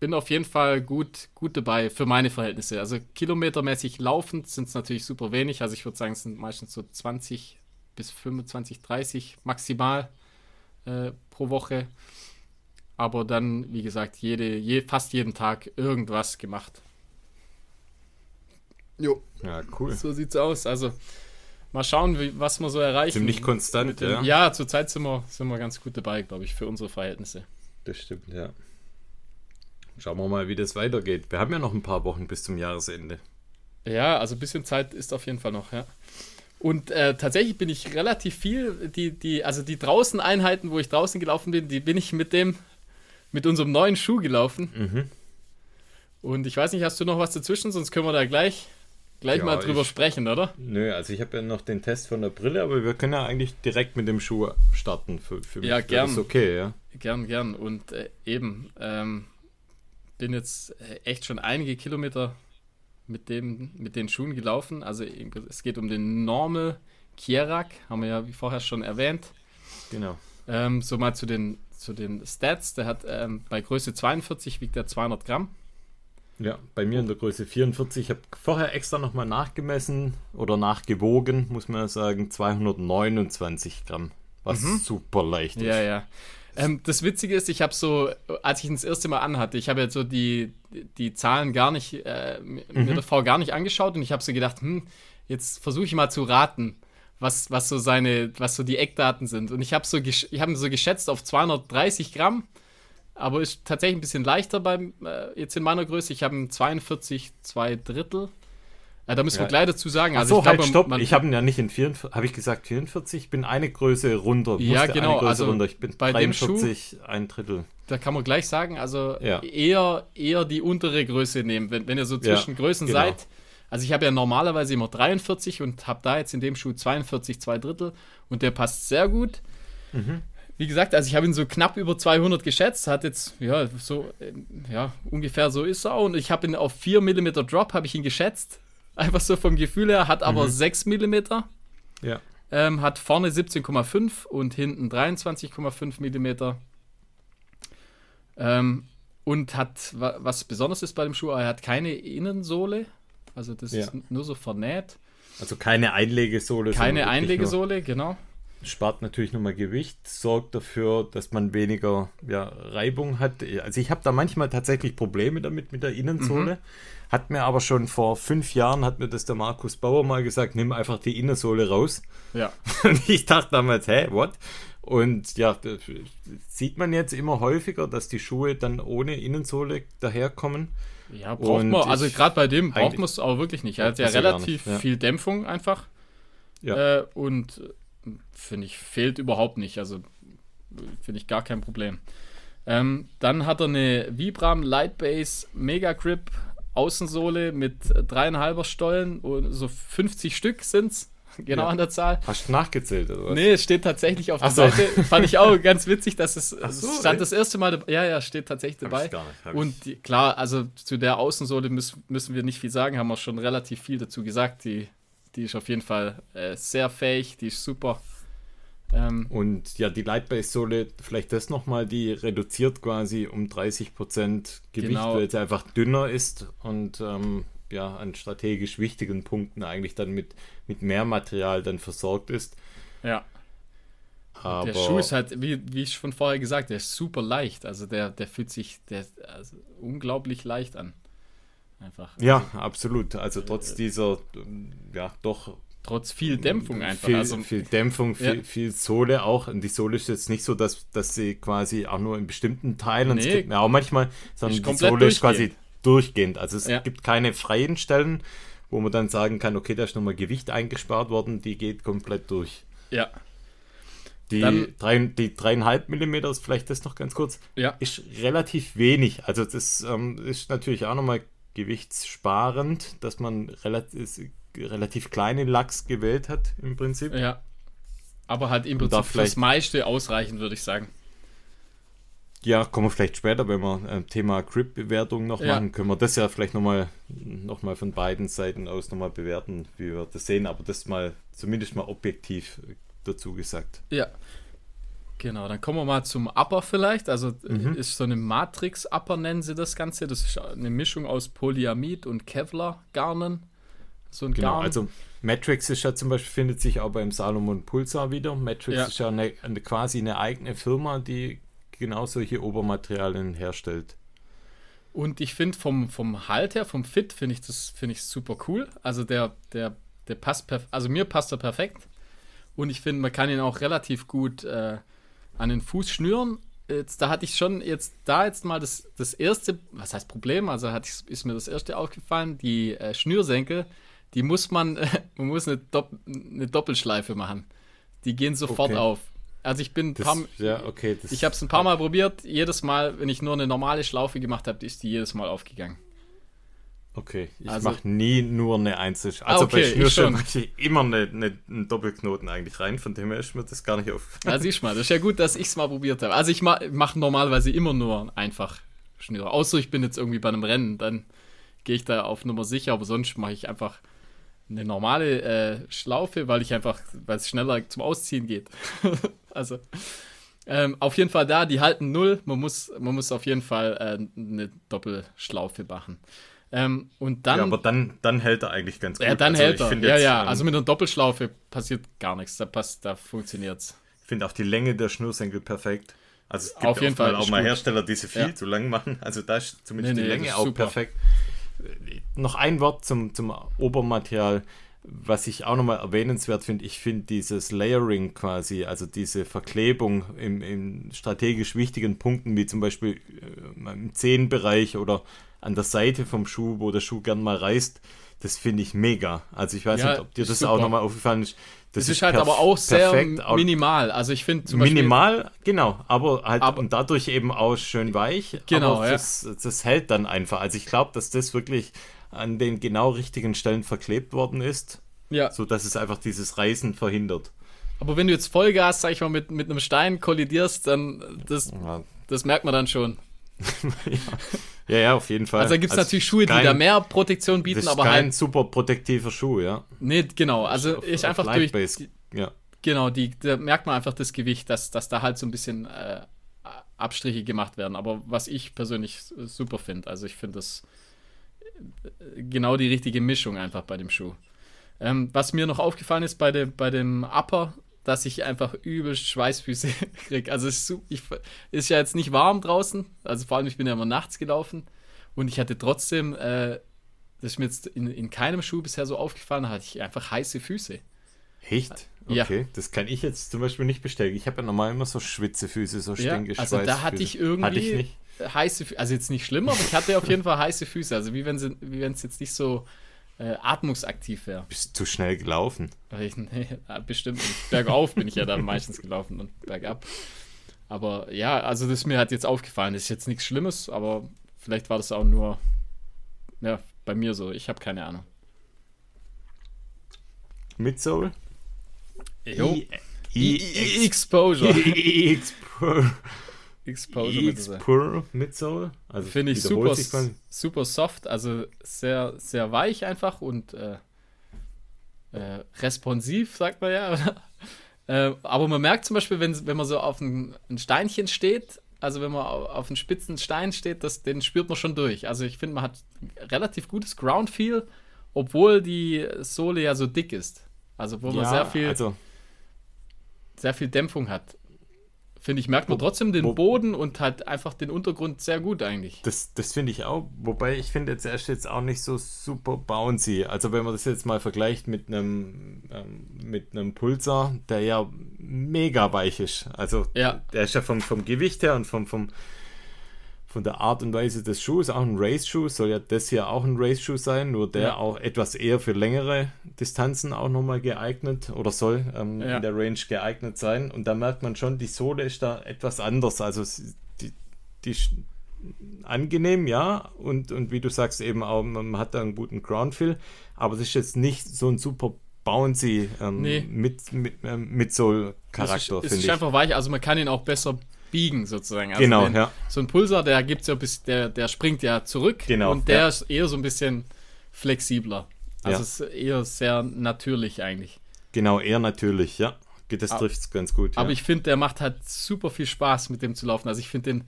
bin auf jeden Fall gut, gut dabei für meine Verhältnisse. Also kilometermäßig laufend sind es natürlich super wenig. Also ich würde sagen, es sind meistens so 20 bis 25, 30 maximal äh, pro Woche. Aber dann, wie gesagt, jede, je, fast jeden Tag irgendwas gemacht. Jo, Ja, cool. so sieht's aus. Also mal schauen, wie, was wir so erreichen. Ziemlich konstant, dem- ja. Ja, zurzeit sind wir, sind wir ganz gut dabei, glaube ich, für unsere Verhältnisse. Das stimmt, ja. Schauen wir mal, wie das weitergeht. Wir haben ja noch ein paar Wochen bis zum Jahresende. Ja, also ein bisschen Zeit ist auf jeden Fall noch, ja. Und äh, tatsächlich bin ich relativ viel, die, die, also die draußen Einheiten, wo ich draußen gelaufen bin, die bin ich mit dem, mit unserem neuen Schuh gelaufen. Mhm. Und ich weiß nicht, hast du noch was dazwischen, sonst können wir da gleich, gleich Ja, mal drüber ich- sprechen, oder? Nö, also ich habe ja noch den Test von der Brille, aber wir können ja eigentlich direkt mit dem Schuh starten. Für, für mich Ja, gern. Das okay, ja. Gern, gern. Und äh, eben, ähm, bin jetzt äh, echt schon einige Kilometer mit, dem, mit den Schuhen gelaufen. Also es geht um den Normal Kierak, haben wir ja wie vorher schon erwähnt. Genau. Ähm, so mal zu den, zu den Stats. Der hat ähm, bei Größe 42 wiegt er 200 Gramm. Ja, bei mir in der Größe 44. Ich habe vorher extra nochmal nachgemessen oder nachgewogen, muss man sagen, 229 Gramm. Was mhm. super leicht ist. Ja, ja. Ähm, das Witzige ist, ich habe so, als ich ihn das erste Mal anhatte, ich habe jetzt so die, die Zahlen gar nicht, äh, mhm. mir davor gar nicht angeschaut und ich habe so gedacht, hm, jetzt versuche ich mal zu raten, was, was so seine, was so die Eckdaten sind. Und ich habe so, ich habe so geschätzt auf 230 Gramm, aber ist tatsächlich ein bisschen leichter beim, äh, jetzt in meiner Größe. Ich habe 42, zwei Drittel. Ja, da müssen ja. wir gleich dazu sagen. Also so, ich halt, stopp. ich habe ihn ja nicht in 44, habe ich gesagt 44? Ich bin eine Größe runter. Ja, genau. Also runter. Ich bin bei 43, Schuh, ein Drittel. Da kann man gleich sagen, also ja. eher, eher die untere Größe nehmen, wenn, wenn ihr so zwischen ja, Größen genau. seid. Also ich habe ja normalerweise immer 43 und habe da jetzt in dem Schuh 42, zwei Drittel und der passt sehr gut. Mhm. Wie gesagt, also ich habe ihn so knapp über 200 geschätzt, hat jetzt, ja, so, ja, ungefähr so ist er und ich habe ihn auf 4 mm Drop, habe ich ihn geschätzt Einfach so vom Gefühl her, hat aber mhm. 6 mm. Ja. Ähm, hat vorne 17,5 und hinten 23,5 mm. Ähm, und hat, was besonders ist bei dem Schuh, er hat keine Innensohle. Also das ja. ist nur so vernäht. Also keine Einlegesohle. Keine Einlegesohle, genau. Spart natürlich nochmal Gewicht, sorgt dafür, dass man weniger ja, Reibung hat. Also ich habe da manchmal tatsächlich Probleme damit mit der Innensohle. Mhm. Hat mir aber schon vor fünf Jahren, hat mir das der Markus Bauer mal gesagt, nimm einfach die Innensohle raus. Ja. Und ich dachte damals, hä, what? Und ja, sieht man jetzt immer häufiger, dass die Schuhe dann ohne Innensohle daherkommen. Ja, braucht und man, also gerade bei dem braucht man es auch wirklich nicht. Er hat ja relativ ja. viel Dämpfung einfach. Ja. Äh, und finde ich, fehlt überhaupt nicht. Also finde ich gar kein Problem. Ähm, dann hat er eine Vibram Lightbase Mega Grip Außensohle mit dreieinhalber Stollen und so 50 Stück sind es. Genau ja. an der Zahl. Hast du nachgezählt oder was? Nee, es steht tatsächlich auf der so. Seite. Fand ich auch ganz witzig, dass es, so, stand ey. das erste Mal dabei. Ja, ja, steht tatsächlich dabei. Hab nicht, und die, klar, also zu der Außensohle müssen, müssen wir nicht viel sagen, haben wir schon relativ viel dazu gesagt. Die, die ist auf jeden Fall äh, sehr fähig, die ist super. Ähm, und ja, die Lightbase-Sohle, vielleicht das nochmal, die reduziert quasi um 30% Gewicht, genau. weil sie einfach dünner ist und ähm, ja, an strategisch wichtigen Punkten eigentlich dann mit, mit mehr Material dann versorgt ist. Ja. Aber der Schuh ist halt, wie, wie ich schon vorher gesagt, der ist super leicht. Also der, der fühlt sich der, also unglaublich leicht an. Einfach. Ja, absolut. Also trotz äh, dieser ja doch Trotz viel Dämpfung einfach. Viel, also, viel Dämpfung, viel, ja. viel Sohle auch. Und die Sohle ist jetzt nicht so, dass, dass sie quasi auch nur in bestimmten Teilen, nee, es gibt ja auch manchmal, sondern die Sohle ist quasi durchgehend. Also es ja. gibt keine freien Stellen, wo man dann sagen kann, okay, da ist nochmal Gewicht eingespart worden, die geht komplett durch. Ja. Die, dann, drei, die dreieinhalb Millimeter ist vielleicht das noch ganz kurz, ja. ist relativ wenig. Also das ähm, ist natürlich auch nochmal gewichtssparend, dass man relativ relativ kleine Lachs gewählt hat, im Prinzip. Ja. Aber halt im Prinzip fürs meiste ausreichend, würde ich sagen. Ja, kommen wir vielleicht später, wenn wir äh, Thema Grip-Bewertung noch ja. machen, können wir das ja vielleicht nochmal noch mal von beiden Seiten aus nochmal bewerten, wie wir das sehen, aber das mal zumindest mal objektiv dazu gesagt. Ja. Genau, dann kommen wir mal zum Upper vielleicht. Also äh, mhm. ist so eine Matrix-Upper, nennen sie das Ganze. Das ist eine Mischung aus Polyamid und Kevlar-Garnen. So ein genau, Garn. also Matrix ist ja zum Beispiel, findet sich auch beim Salomon Pulsar wieder. Matrix ja. ist ja eine, eine, quasi eine eigene Firma, die genau solche Obermaterialien herstellt. Und ich finde vom, vom Halt her, vom Fit, finde ich das finde ich super cool. Also der, der, der passt perfekt, also mir passt er perfekt. Und ich finde, man kann ihn auch relativ gut äh, an den Fuß schnüren. Jetzt, da hatte ich schon jetzt da jetzt mal das, das erste, was heißt Problem, also hat, ist mir das erste aufgefallen, die äh, Schnürsenkel die muss man, man muss eine, Dopp eine Doppelschleife machen. Die gehen sofort okay. auf. Also ich bin das, paar, ja, okay, ich habe es ein paar Mal probiert. Jedes Mal, wenn ich nur eine normale Schlaufe gemacht habe, ist die jedes Mal aufgegangen. Okay, ich also, mache nie nur eine. Also ah, okay, bei Schnürschellen mache ich immer eine, eine, einen Doppelknoten eigentlich rein, von dem her ist mir das gar nicht auf. Ja, siehst mal, das ist ja gut, dass ich es mal probiert habe. Also ich mache mach normalerweise immer nur einfach Schnüre. Außer ich bin jetzt irgendwie bei einem Rennen, dann gehe ich da auf Nummer sicher, aber sonst mache ich einfach eine normale äh, Schlaufe, weil ich einfach, weil es schneller zum Ausziehen geht. also ähm, auf jeden Fall da, die halten null. Man muss, man muss auf jeden Fall äh, eine Doppelschlaufe machen. Ähm, und dann, ja, aber dann, dann hält er eigentlich ganz gut. Ja, dann also hält er. Ja, jetzt, ja, ähm, also mit einer Doppelschlaufe passiert gar nichts. Da, passt, da funktioniert's. Ich finde auch die Länge der Schnürsenkel perfekt. Also es gibt Auf jeden Fall, auch mal gut. Hersteller, die sie viel Ja. zu lang machen. Also da ist zumindest Nee, die nee, Länge das ist auch super. perfekt. Äh, Noch ein Wort zum, zum Obermaterial, was ich auch nochmal erwähnenswert finde. Ich finde dieses Layering quasi, also diese Verklebung im, in strategisch wichtigen Punkten, wie zum Beispiel äh, im Zehenbereich oder an der Seite vom Schuh, wo der Schuh gern mal reißt, das finde ich mega. Also ich weiß Ja, nicht, ob dir das super. auch nochmal aufgefallen ist. Das, ist halt aber auch sehr perfekt, minimal. Also ich finde. Minimal, genau, aber halt Aber- und dadurch eben auch schön weich. Genau, ja. das, das hält dann einfach. Also ich glaube, dass das wirklich an den genau richtigen Stellen verklebt worden ist, Ja, so dass es einfach dieses Reißen verhindert. aber wenn du jetzt Vollgas, sag ich mal, mit, mit einem Stein kollidierst, dann das, Ja, das merkt man dann schon. ja, ja auf jeden Fall. Also da gibt es natürlich Schuhe, die kein- da mehr Protektion Das bieten, ist aber kein halt. super protektiver Schuh, ja. Nee, genau. Also Auf- ich auf einfach durch. Lightbase, Ja, Genau, die, da merkt man einfach das Gewicht, dass, dass da halt so ein bisschen äh, Abstriche gemacht werden. Aber was ich persönlich super finde, also ich finde das genau die richtige Mischung einfach bei dem Schuh. Ähm, was mir noch aufgefallen ist bei, dem bei dem Upper, dass ich einfach übelst Schweißfüße kriege. Also es ist, ich, ist ja jetzt nicht warm draußen, also vor allem ich bin ja immer nachts gelaufen und ich hatte trotzdem, äh, das ist mir jetzt in, in keinem Schuh bisher so aufgefallen, da hatte ich einfach heiße Füße. echt? Ja. Okay, das kann ich jetzt zum Beispiel nicht bestätigen. Ich habe ja normal immer so Schwitzefüße, so Ja, also da hatte ich irgendwie Hatte ich nicht. Heiße Füße, also jetzt nicht schlimm, aber ich hatte auf jeden Fall heiße Füße, also wie wenn sie, wie wenn es jetzt nicht so äh, atmungsaktiv wäre. Bist zu schnell gelaufen. Ich- nee, bestimmt nicht. Bergauf bin ich ja dann meistens gelaufen und bergab. Aber ja, also das ist mir halt jetzt aufgefallen. Das ist jetzt nichts Schlimmes, aber vielleicht war das auch nur ja, bei mir so. Ich habe keine Ahnung. Midsole? Jo. I- I- I- Exposure. Explore. Exposure Explore Midsole. Also Finde ich super, super soft, also sehr, sehr weich einfach und äh, äh, responsiv, sagt man ja. äh, aber man merkt zum Beispiel, wenn, wenn man so auf ein, ein Steinchen steht, also wenn man au- auf einen spitzen Stein steht, das, den spürt man schon durch. Also ich finde, man hat relativ gutes Ground-Feel, obwohl die Sohle ja so dick ist. Also wo man Ja, sehr viel, Also, sehr viel Dämpfung hat. Finde ich, merkt man trotzdem den wo- Boden und halt einfach den Untergrund sehr gut eigentlich. das, das finde ich auch. Wobei ich finde jetzt erst jetzt auch nicht so super bouncy. Also wenn man das jetzt mal vergleicht mit einem ähm, mit einem Pulsar, der ja mega weich ist. Also Ja. der ist ja vom, vom Gewicht her und vom, vom von der Art und Weise des Schuhs, auch ein Race-Schuh, soll ja das hier auch ein Race-Schuh sein, nur der Ja. auch etwas eher für längere Distanzen auch nochmal geeignet oder soll ähm, Ja. in der Range geeignet sein. Und da merkt man schon, die Sohle ist da etwas anders. Also es- die, die ist angenehm, ja, und, und wie du sagst, eben auch, man hat da einen guten Ground-Feel, aber es ist jetzt nicht so ein super bouncy ähm, Nee. mit, mit, ähm, mit Es Soul-Charakter, ist, es finde ist ich. einfach weich, also man kann ihn auch besser biegen sozusagen. Also Genau, den, ja. So ein Pulsar, der gibt's ja bis, der, der springt ja zurück Genau, und der ja. ist eher so ein bisschen flexibler. Also Ja. ist eher sehr natürlich eigentlich. Genau, eher natürlich, ja. Das Aber- trifft es ganz gut. Aber ja. ich finde, der macht halt super viel Spaß, mit dem zu laufen. Also ich finde den,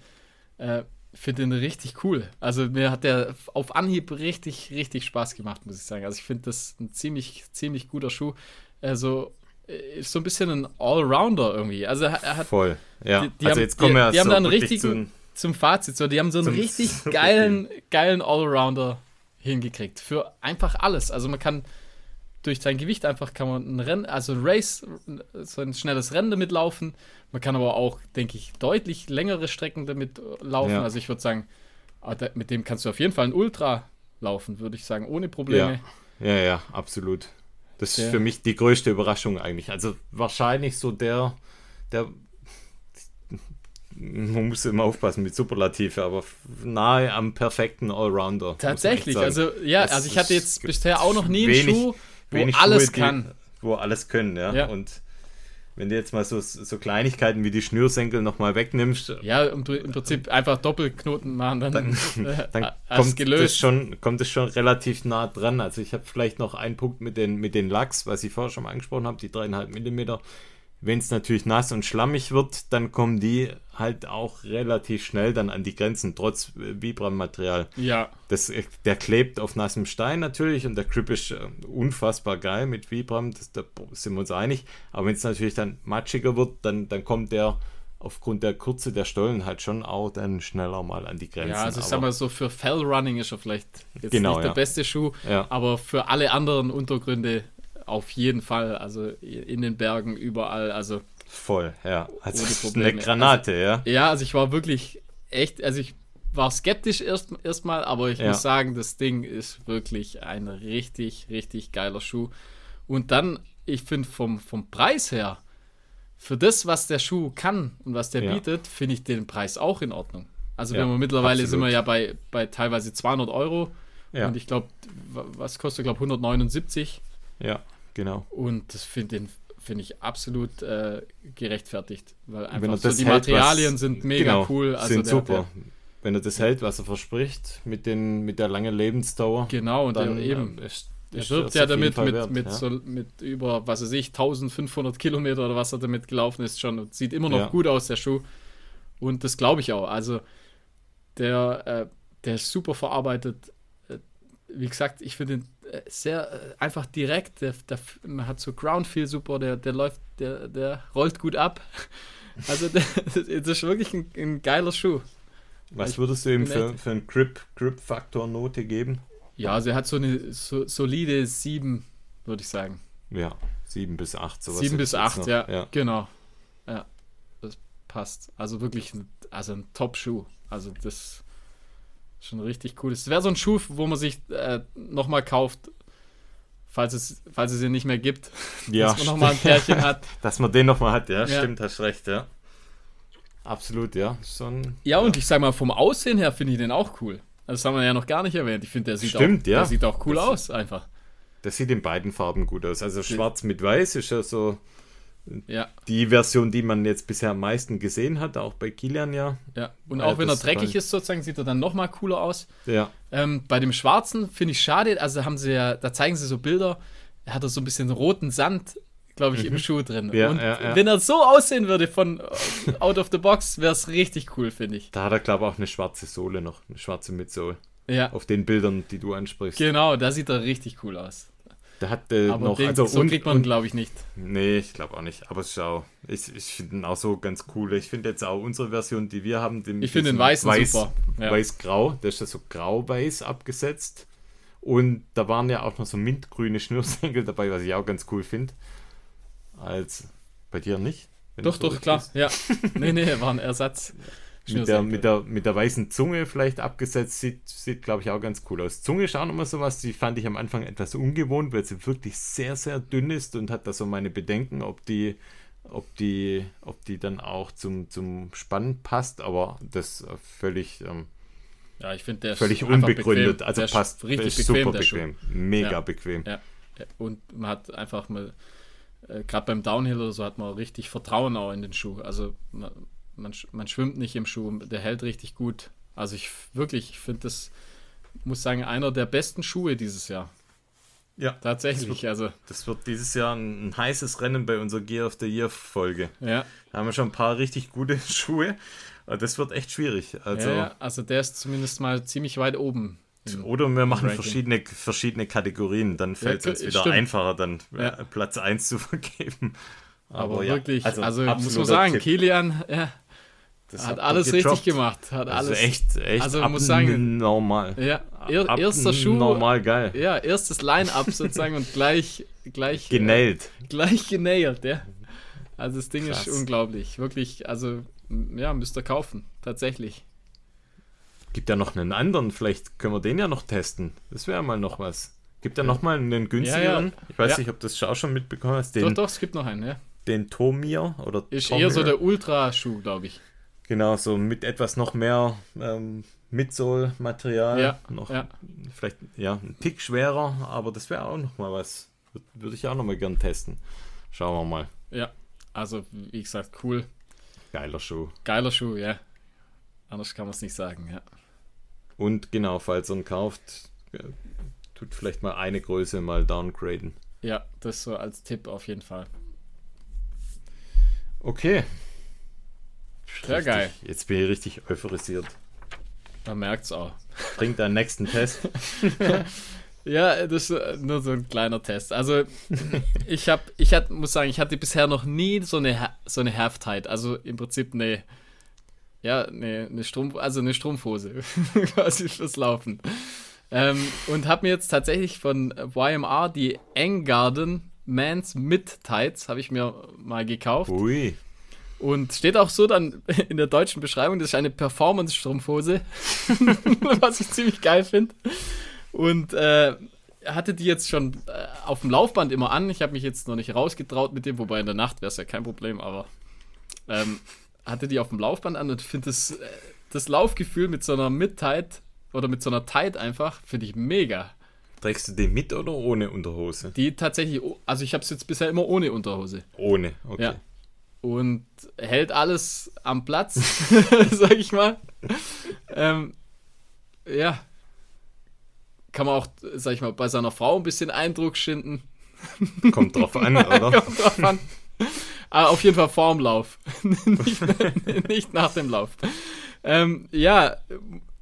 äh, finde den richtig cool. Also mir hat der auf Anhieb richtig, richtig Spaß gemacht, muss ich sagen. Also ich finde das ein ziemlich, ziemlich guter Schuh. Also ist so ein bisschen ein Allrounder irgendwie. Also er, hat Voll, ja. Die- die also haben- jetzt kommen die- wir die haben so da einen richtigen- zum Fazit, so, die haben so einen richtig geilen, geilen Allrounder hingekriegt. Für einfach alles. Also man kann durch sein Gewicht einfach kann man ein Rennen, also ein Race, so ein schnelles Rennen damit laufen. Man kann aber auch, denke ich, deutlich längere Strecken damit äh, laufen. Ja. Also ich würde sagen, ah, mit dem kannst du auf jeden Fall ein Ultra laufen, würde ich sagen, ohne Probleme. Ja, ja, absolut. Das ist für mich die größte Überraschung eigentlich. Also wahrscheinlich so der, der man muss immer aufpassen mit Superlative, aber nahe am perfekten Allrounder. Tatsächlich, also ja, Das also ich hatte jetzt bisher auch noch nie einen wenig- Schuh, wo Wenig alles Schuhe, die- kann. Wo alles können, ja. Ja. Und wenn du jetzt mal so, so Kleinigkeiten wie die Schnürsenkel nochmal wegnimmst, Ja, im, im Prinzip einfach Doppelknoten machen, dann, dann, äh, dann kommt, das gelöst. schon, kommt es schon relativ nah dran. Also ich habe vielleicht noch einen Punkt mit den, mit den Lachs, was ich vorher schon mal angesprochen habe, die dreieinhalb Millimeter. Wenn es natürlich nass und schlammig wird, dann kommen die halt auch relativ schnell dann an die Grenzen, trotz äh, Vibram-Material. Ja, Das, äh, der klebt auf nassem Stein natürlich und der Grip ist äh, unfassbar geil mit Vibram, das, da sind wir uns einig. Aber wenn es natürlich dann matschiger wird, dann, dann kommt der aufgrund der Kürze der Stollen halt schon auch dann schneller mal an die Grenzen. ja, also ich sag mal so, für Fellrunning ist er vielleicht jetzt Genau, nicht der ja. beste Schuh, Ja. aber für alle anderen Untergründe auf jeden Fall, also in den Bergen, überall, also Voll, ja. Also eine Granate, ja. ja, also ich war wirklich echt, also ich war skeptisch erst erstmal, aber ich Ja. muss sagen, das Ding ist wirklich ein richtig, richtig geiler Schuh. Und dann, ich finde vom, vom Preis her, für das, was der Schuh kann und was der Ja. bietet, finde ich den Preis auch in Ordnung. Also Ja, wenn wir mittlerweile sind absolut. wir ja bei, bei teilweise 200 Euro Ja, und ich glaube, was kostet, glaube 179 ja genau. und das finde finde ich absolut äh, gerechtfertigt, weil einfach er so die hält, Materialien was- sind mega genau, cool. Also sind der, super. Wenn er das hält, was er verspricht, mit, den, mit der langen Lebensdauer, Der, genau, und dann der, eben. ähm, ist, Er ist wirbt ja damit mit, wert, mit, ja. so, mit über, was weiß ich, 1500 Kilometer oder was er damit gelaufen ist schon. Und sieht immer noch Ja. gut aus, der Schuh. Und das glaube ich auch. Also, der, äh, der ist super verarbeitet. Wie gesagt, ich finde ihn äh, sehr äh, einfach direkt. Der, der, man hat so Ground Feel super, der, der läuft, der, der rollt gut ab. Also, das ist wirklich ein, ein geiler Schuh. Was würdest du ihm für, für einen Grip- Grip-Faktor-Note geben? Ja, also er hat so eine so, solide 7, würde ich sagen. Ja, 7 bis 8. Sowas 7 hätte bis ich jetzt 8, noch. ja, ja. Genau. Ja, das passt. Also wirklich ein, also ein Top-Schuh. Also das schon richtig cool. Es wäre so ein Schuh, wo man sich äh, nochmal kauft, falls es, falls es ihn nicht mehr gibt. Ja, dass man nochmal ein Pärchen hat. Dass man den nochmal hat, ja, Ja. stimmt, hast recht, ja. Absolut, ja. Ein, Ja, und ich sag mal, vom Aussehen her finde ich den auch cool. Das haben wir ja noch gar nicht erwähnt. Ich finde, der sieht Stimmt, auch, ja. der sieht auch cool Das- aus, einfach. das sieht in beiden Farben gut aus. Also schwarz mit weiß ist ja so Ja, die Version, die man jetzt bisher am meisten gesehen hat, auch bei Kilian ja. ja. Und Ja, auch wenn er dreckig ist, sozusagen, sieht er dann nochmal cooler aus. Ja, Ähm, bei dem Schwarzen finde ich schade, also haben sie ja, da zeigen sie so Bilder, er hat da so ein bisschen roten Sand, glaube ich, im Schuh drin. Mhm. Ja, und ja, ja. wenn er so aussehen würde von äh, out of the box, wäre es richtig cool, finde ich. da hat er, glaube ich, auch eine schwarze Sohle noch, eine schwarze Mitsohle. Ja, Auf den Bildern, die du ansprichst. genau, da sieht er richtig cool aus. Der hat äh, Aber noch, den, also so und, kriegt man, glaube ich, nicht. Nee, ich glaube auch nicht. Aber schau, ich, ich finde ihn auch so ganz cool. Ich finde jetzt auch unsere Version, die wir haben, den, Ich finde den Weißen weiß, super. Ja. Weiß-grau, der ist ja so grau-weiß abgesetzt. Und da waren ja auch noch so mintgrüne Schnürsenkel dabei, was ich auch ganz cool finde. Als bei dir nicht? Doch, so doch, klar. ist. Ja. Nee, nee, war ein Ersatz. Mit der, mit, der, mit der weißen Zunge vielleicht abgesetzt, sieht, sieht glaube ich, auch ganz cool aus. Zunge ist auch nochmal sowas, die fand ich am Anfang etwas ungewohnt, weil sie wirklich sehr, sehr dünn ist und hat da so meine Bedenken, ob die, ob die, ob die dann auch zum, zum Spannen passt, aber das völlig, ähm, Ja, ich finde, der völlig unbegründet. bequem. Also Der passt, richtig ist bequem, super bequem. Mega Ja. bequem. Ja. und man hat einfach mal, äh, gerade beim Downhill oder so, hat man richtig Vertrauen auch in den Schuh. Also man, man, man schwimmt nicht im Schuh, der hält richtig gut. Also ich wirklich, ich finde das, muss sagen, einer der besten Schuhe dieses Jahr. Ja, Tatsächlich, also das wird dieses Jahr ein, ein heißes Rennen bei unserer Gear of the Year Folge. ja. Da haben wir schon ein paar richtig gute Schuhe. aber Das wird echt schwierig. Also, ja, ja, also der ist zumindest mal ziemlich weit oben. Oder wir machen Ranking. verschiedene, verschiedene Kategorien, dann fällt es Ja, uns wieder stimmt. einfacher, dann äh, Ja. Platz 1 zu vergeben. Aber, ja, wirklich, also, muss man sagen, Tipp. Kilian ja, Das hat er alles richtig gemacht. Hat Also alles. echt, echt Also man muss sagen- normal. Ja, er, erster Schuh. Normal geil. Ja, erstes Line-Up sozusagen und gleich, gleich, äh, Genäht. gleich genäht, ja. Also das Ding Krass. ist unglaublich. Wirklich, also, ja, müsst ihr kaufen. Tatsächlich. Gibt ja noch einen anderen, vielleicht können wir den ja noch testen. Das wäre mal noch was. Gibt ja noch mal einen günstigeren. Ja, ja. Ich weiß Ja. nicht, ob du das auch schon mitbekommen hast. Doch, Den, doch, es gibt noch einen, ja. den Tomir oder Ist Tomir. eher so der Ultra-Schuh, glaube ich. Genau, so mit etwas noch mehr ähm, Midsole-Material. Ja, noch ja. vielleicht ja, ein Tick schwerer, aber das wäre auch noch mal was. Wür- Würde ich auch noch mal gern testen. Schauen wir mal. Ja. Also, wie gesagt, cool. Geiler Schuh. Geiler Schuh, ja. Anders kann man es nicht sagen, ja. Und genau, falls ihr ihn kauft, äh, tut vielleicht mal eine Größe mal downgraden. Ja, das so als Tipp auf jeden Fall. Okay. Sehr Richtig. geil. Jetzt bin ich richtig euphorisiert. Man merkt es auch. Bring deinen nächsten Test. Ja, das ist äh, nur so ein kleiner Test. Also, ich habe, ich hat, muss sagen, ich hatte bisher noch nie so eine, so eine Halftide. Also im Prinzip eine, ja, eine, eine Strumpf, also eine Strumpfhose quasi fürs Laufen. Ähm, und habe mir jetzt tatsächlich von YMR die Engarden Mans Mid Tights habe ich mir mal gekauft. Ui. Und steht auch so dann in der deutschen Beschreibung, das ist eine Performance-Strumpfhose, was ich ziemlich geil finde. Und äh, hatte die jetzt schon äh, auf dem Laufband immer an. Ich habe mich jetzt noch nicht rausgetraut mit dem, wobei in der Nacht wäre es ja kein Problem, aber ähm, hatte die auf dem Laufband an und finde das, äh, das Laufgefühl mit so einer Mid-Tight oder mit so einer Tight einfach, finde ich mega. Trägst du den mit oder ohne Unterhose? Die tatsächlich, also ich habe es jetzt bisher immer ohne Unterhose. Ohne, okay. Ja. Und hält alles am Platz, sag ich mal. Ähm, ja. Kann man auch, sag ich mal, bei seiner Frau ein bisschen Eindruck schinden. Kommt drauf an, oder? Kommt drauf an. Aber auf jeden Fall vorm Lauf. nicht, nicht nach dem Lauf. Ähm, ja,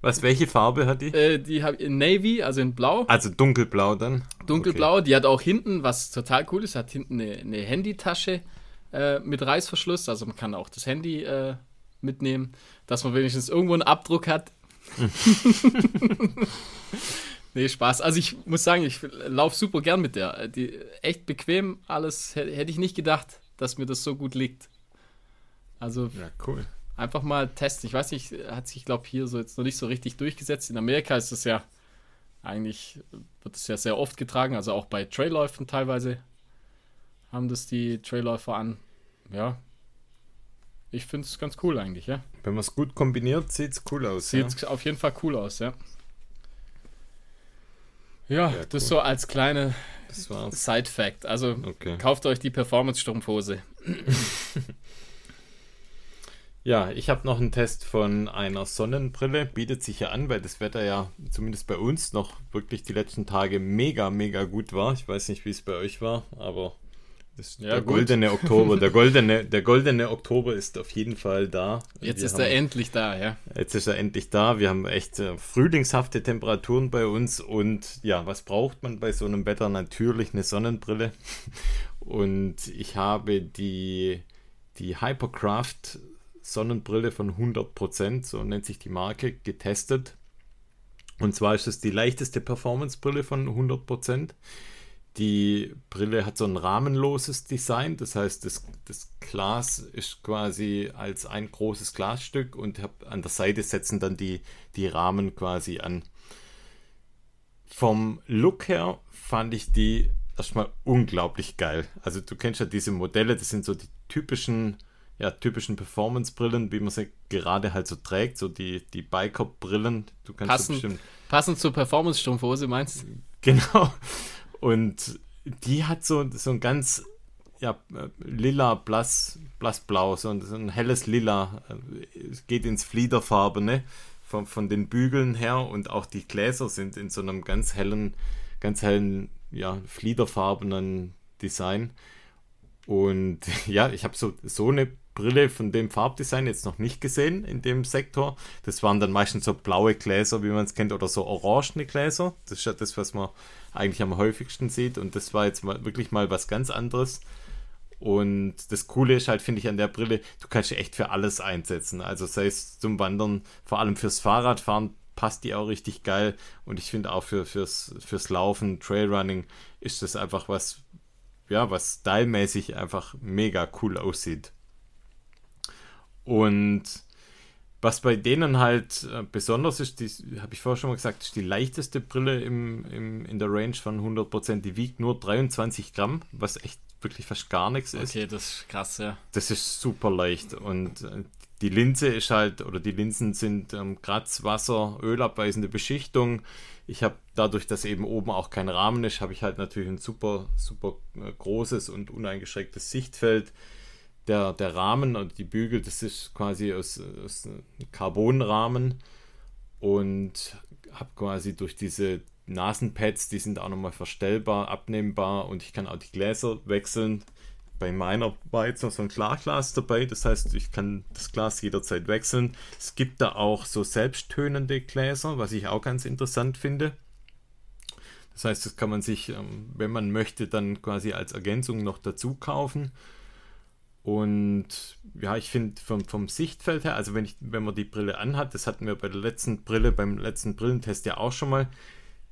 Was, welche Farbe hat die? äh, die habe ich in Navy, also in Blau. Also dunkelblau dann. Dunkelblau. Die hat auch hinten, was total cool ist, hat hinten eine, eine Handytasche äh, mit Reißverschluss. Also man kann auch das Handy äh, mitnehmen, dass man wenigstens irgendwo einen Abdruck hat. nee, Spaß. Also ich muss sagen, ich laufe super gern mit der. Die echt bequem, alles hätte ich nicht gedacht, dass mir das so gut liegt. Also. Ja, cool. einfach mal testen. Ich weiß nicht, hat sich, glaube hier so jetzt noch nicht so richtig durchgesetzt. In Amerika ist es ja eigentlich, wird es ja sehr oft getragen, also auch bei Trailläufen teilweise haben das die Trailläufer an. Ja, ich finde es ganz cool eigentlich, ja. Wenn man es gut kombiniert, sieht es cool aus. Sieht auf jeden Fall cool aus, ja. Ja, Ja, das cool. so als kleine. Side-Fact. Also Okay. kauft euch die Performance-Strumpfhose. Ja, ich habe noch einen Test von einer Sonnenbrille. Bietet sich ja an, weil das Wetter ja zumindest bei uns noch wirklich die letzten Tage mega, mega gut war. Ich weiß nicht, wie es bei euch war, aber das Ja, der gut. goldene Oktober. Der goldene, der goldene Oktober ist auf jeden Fall da. Jetzt Wir ist haben, er endlich da, ja. Jetzt ist er endlich da. Wir haben echt äh, frühlingshafte Temperaturen bei uns. Und ja, was braucht man bei so einem Wetter? Natürlich eine Sonnenbrille. Und ich habe die, die Hypercraft Sonnenbrille von 100%, so nennt sich die Marke, getestet. Und zwar ist es die leichteste Performance-Brille von 100%. Die Brille hat so ein rahmenloses Design, das heißt, das, das Glas ist quasi als ein großes Glasstück und hab, an der Seite setzen dann die, die Rahmen quasi an. Vom Look her fand ich die erstmal unglaublich geil. Also du kennst ja diese Modelle, das sind so die typischen, ja, typischen Performance-Brillen, wie man sie gerade halt so trägt, so die, die Biker-Brillen. Du kannst so Passend, bestimmt passend zur Performance-Strumpfhose, meinst du? Genau. Und die hat so, so ein ganz ja, lila, blass, blassblau, so ein, so ein helles Lila. äh, Es geht ins Fliederfarbene von, von den Bügeln her und auch die Gläser sind in so einem ganz hellen, ganz hellen, ja, fliederfarbenen Design. Und ja, ich habe so, so eine Brille von dem Farbdesign jetzt noch nicht gesehen in dem Sektor. Das waren dann meistens so blaue Gläser, wie man es kennt, oder so orangene Gläser. Das ist ja das, was man eigentlich am häufigsten sieht. Und das war jetzt mal wirklich mal was ganz anderes. Und das Coole ist halt, finde ich, an der Brille, du kannst sie echt für alles einsetzen. Also sei es zum Wandern, vor allem fürs Fahrradfahren passt die auch richtig geil. Und ich finde auch für, fürs, fürs Laufen, Trailrunning ist das einfach was, ja, was stylmäßig einfach mega cool aussieht. Und was bei denen halt äh, besonders ist, die habe ich vorher schon mal gesagt, ist die leichteste Brille im, im, in der Range von 100%. Die wiegt nur 23 Gramm, was echt wirklich fast gar nichts ist. Okay, das ist krass, ja. Das ist super leicht und äh, die Linse ist halt, oder die Linsen sind ähm, Kratz, Wasser, ölabweisende Beschichtung. Ich habe dadurch, dass eben oben auch kein Rahmen ist, habe ich halt natürlich ein super, super äh, großes und uneingeschränktes Sichtfeld. Der, der Rahmen und die Bügel, das ist quasi aus, aus Carbonrahmen und habe quasi durch diese Nasenpads, die sind auch nochmal verstellbar, abnehmbar und ich kann auch die Gläser wechseln. Bei meiner war jetzt noch so ein Klarglas dabei, das heißt, ich kann das Glas jederzeit wechseln. Es gibt da auch so selbsttönende Gläser, was ich auch ganz interessant finde. Das heißt, das kann man sich, ähm, wenn man möchte, dann quasi als Ergänzung noch dazu kaufen. Und ja, ich finde vom, vom Sichtfeld her, also wenn, ich, wenn man die Brille anhat, das hatten wir bei der letzten Brille, beim letzten Brillentest ja auch schon mal,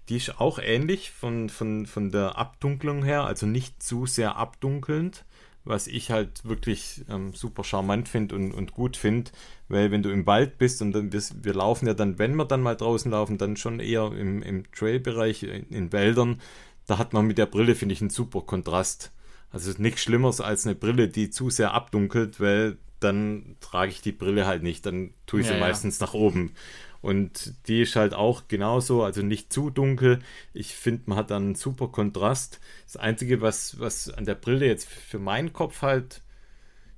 die ist auch ähnlich von, von, von der Abdunklung her, also nicht zu sehr abdunkelnd, was ich halt wirklich ähm, super charmant finde und, und gut finde, weil wenn du im Wald bist und dann, wir, wir laufen ja dann, wenn wir dann mal draußen laufen, dann schon eher im, im Trailbereich, in, in Wäldern, da hat man mit der Brille, finde ich, einen super Kontrast. Also nichts Schlimmeres als eine Brille, die zu sehr abdunkelt, weil dann trage ich die Brille halt nicht, dann tue ich sie ja, meistens nach oben. Und die ist halt auch genauso, also nicht zu dunkel. Ich finde, man hat dann einen super Kontrast. Das Einzige, was, was an der Brille jetzt für meinen Kopf halt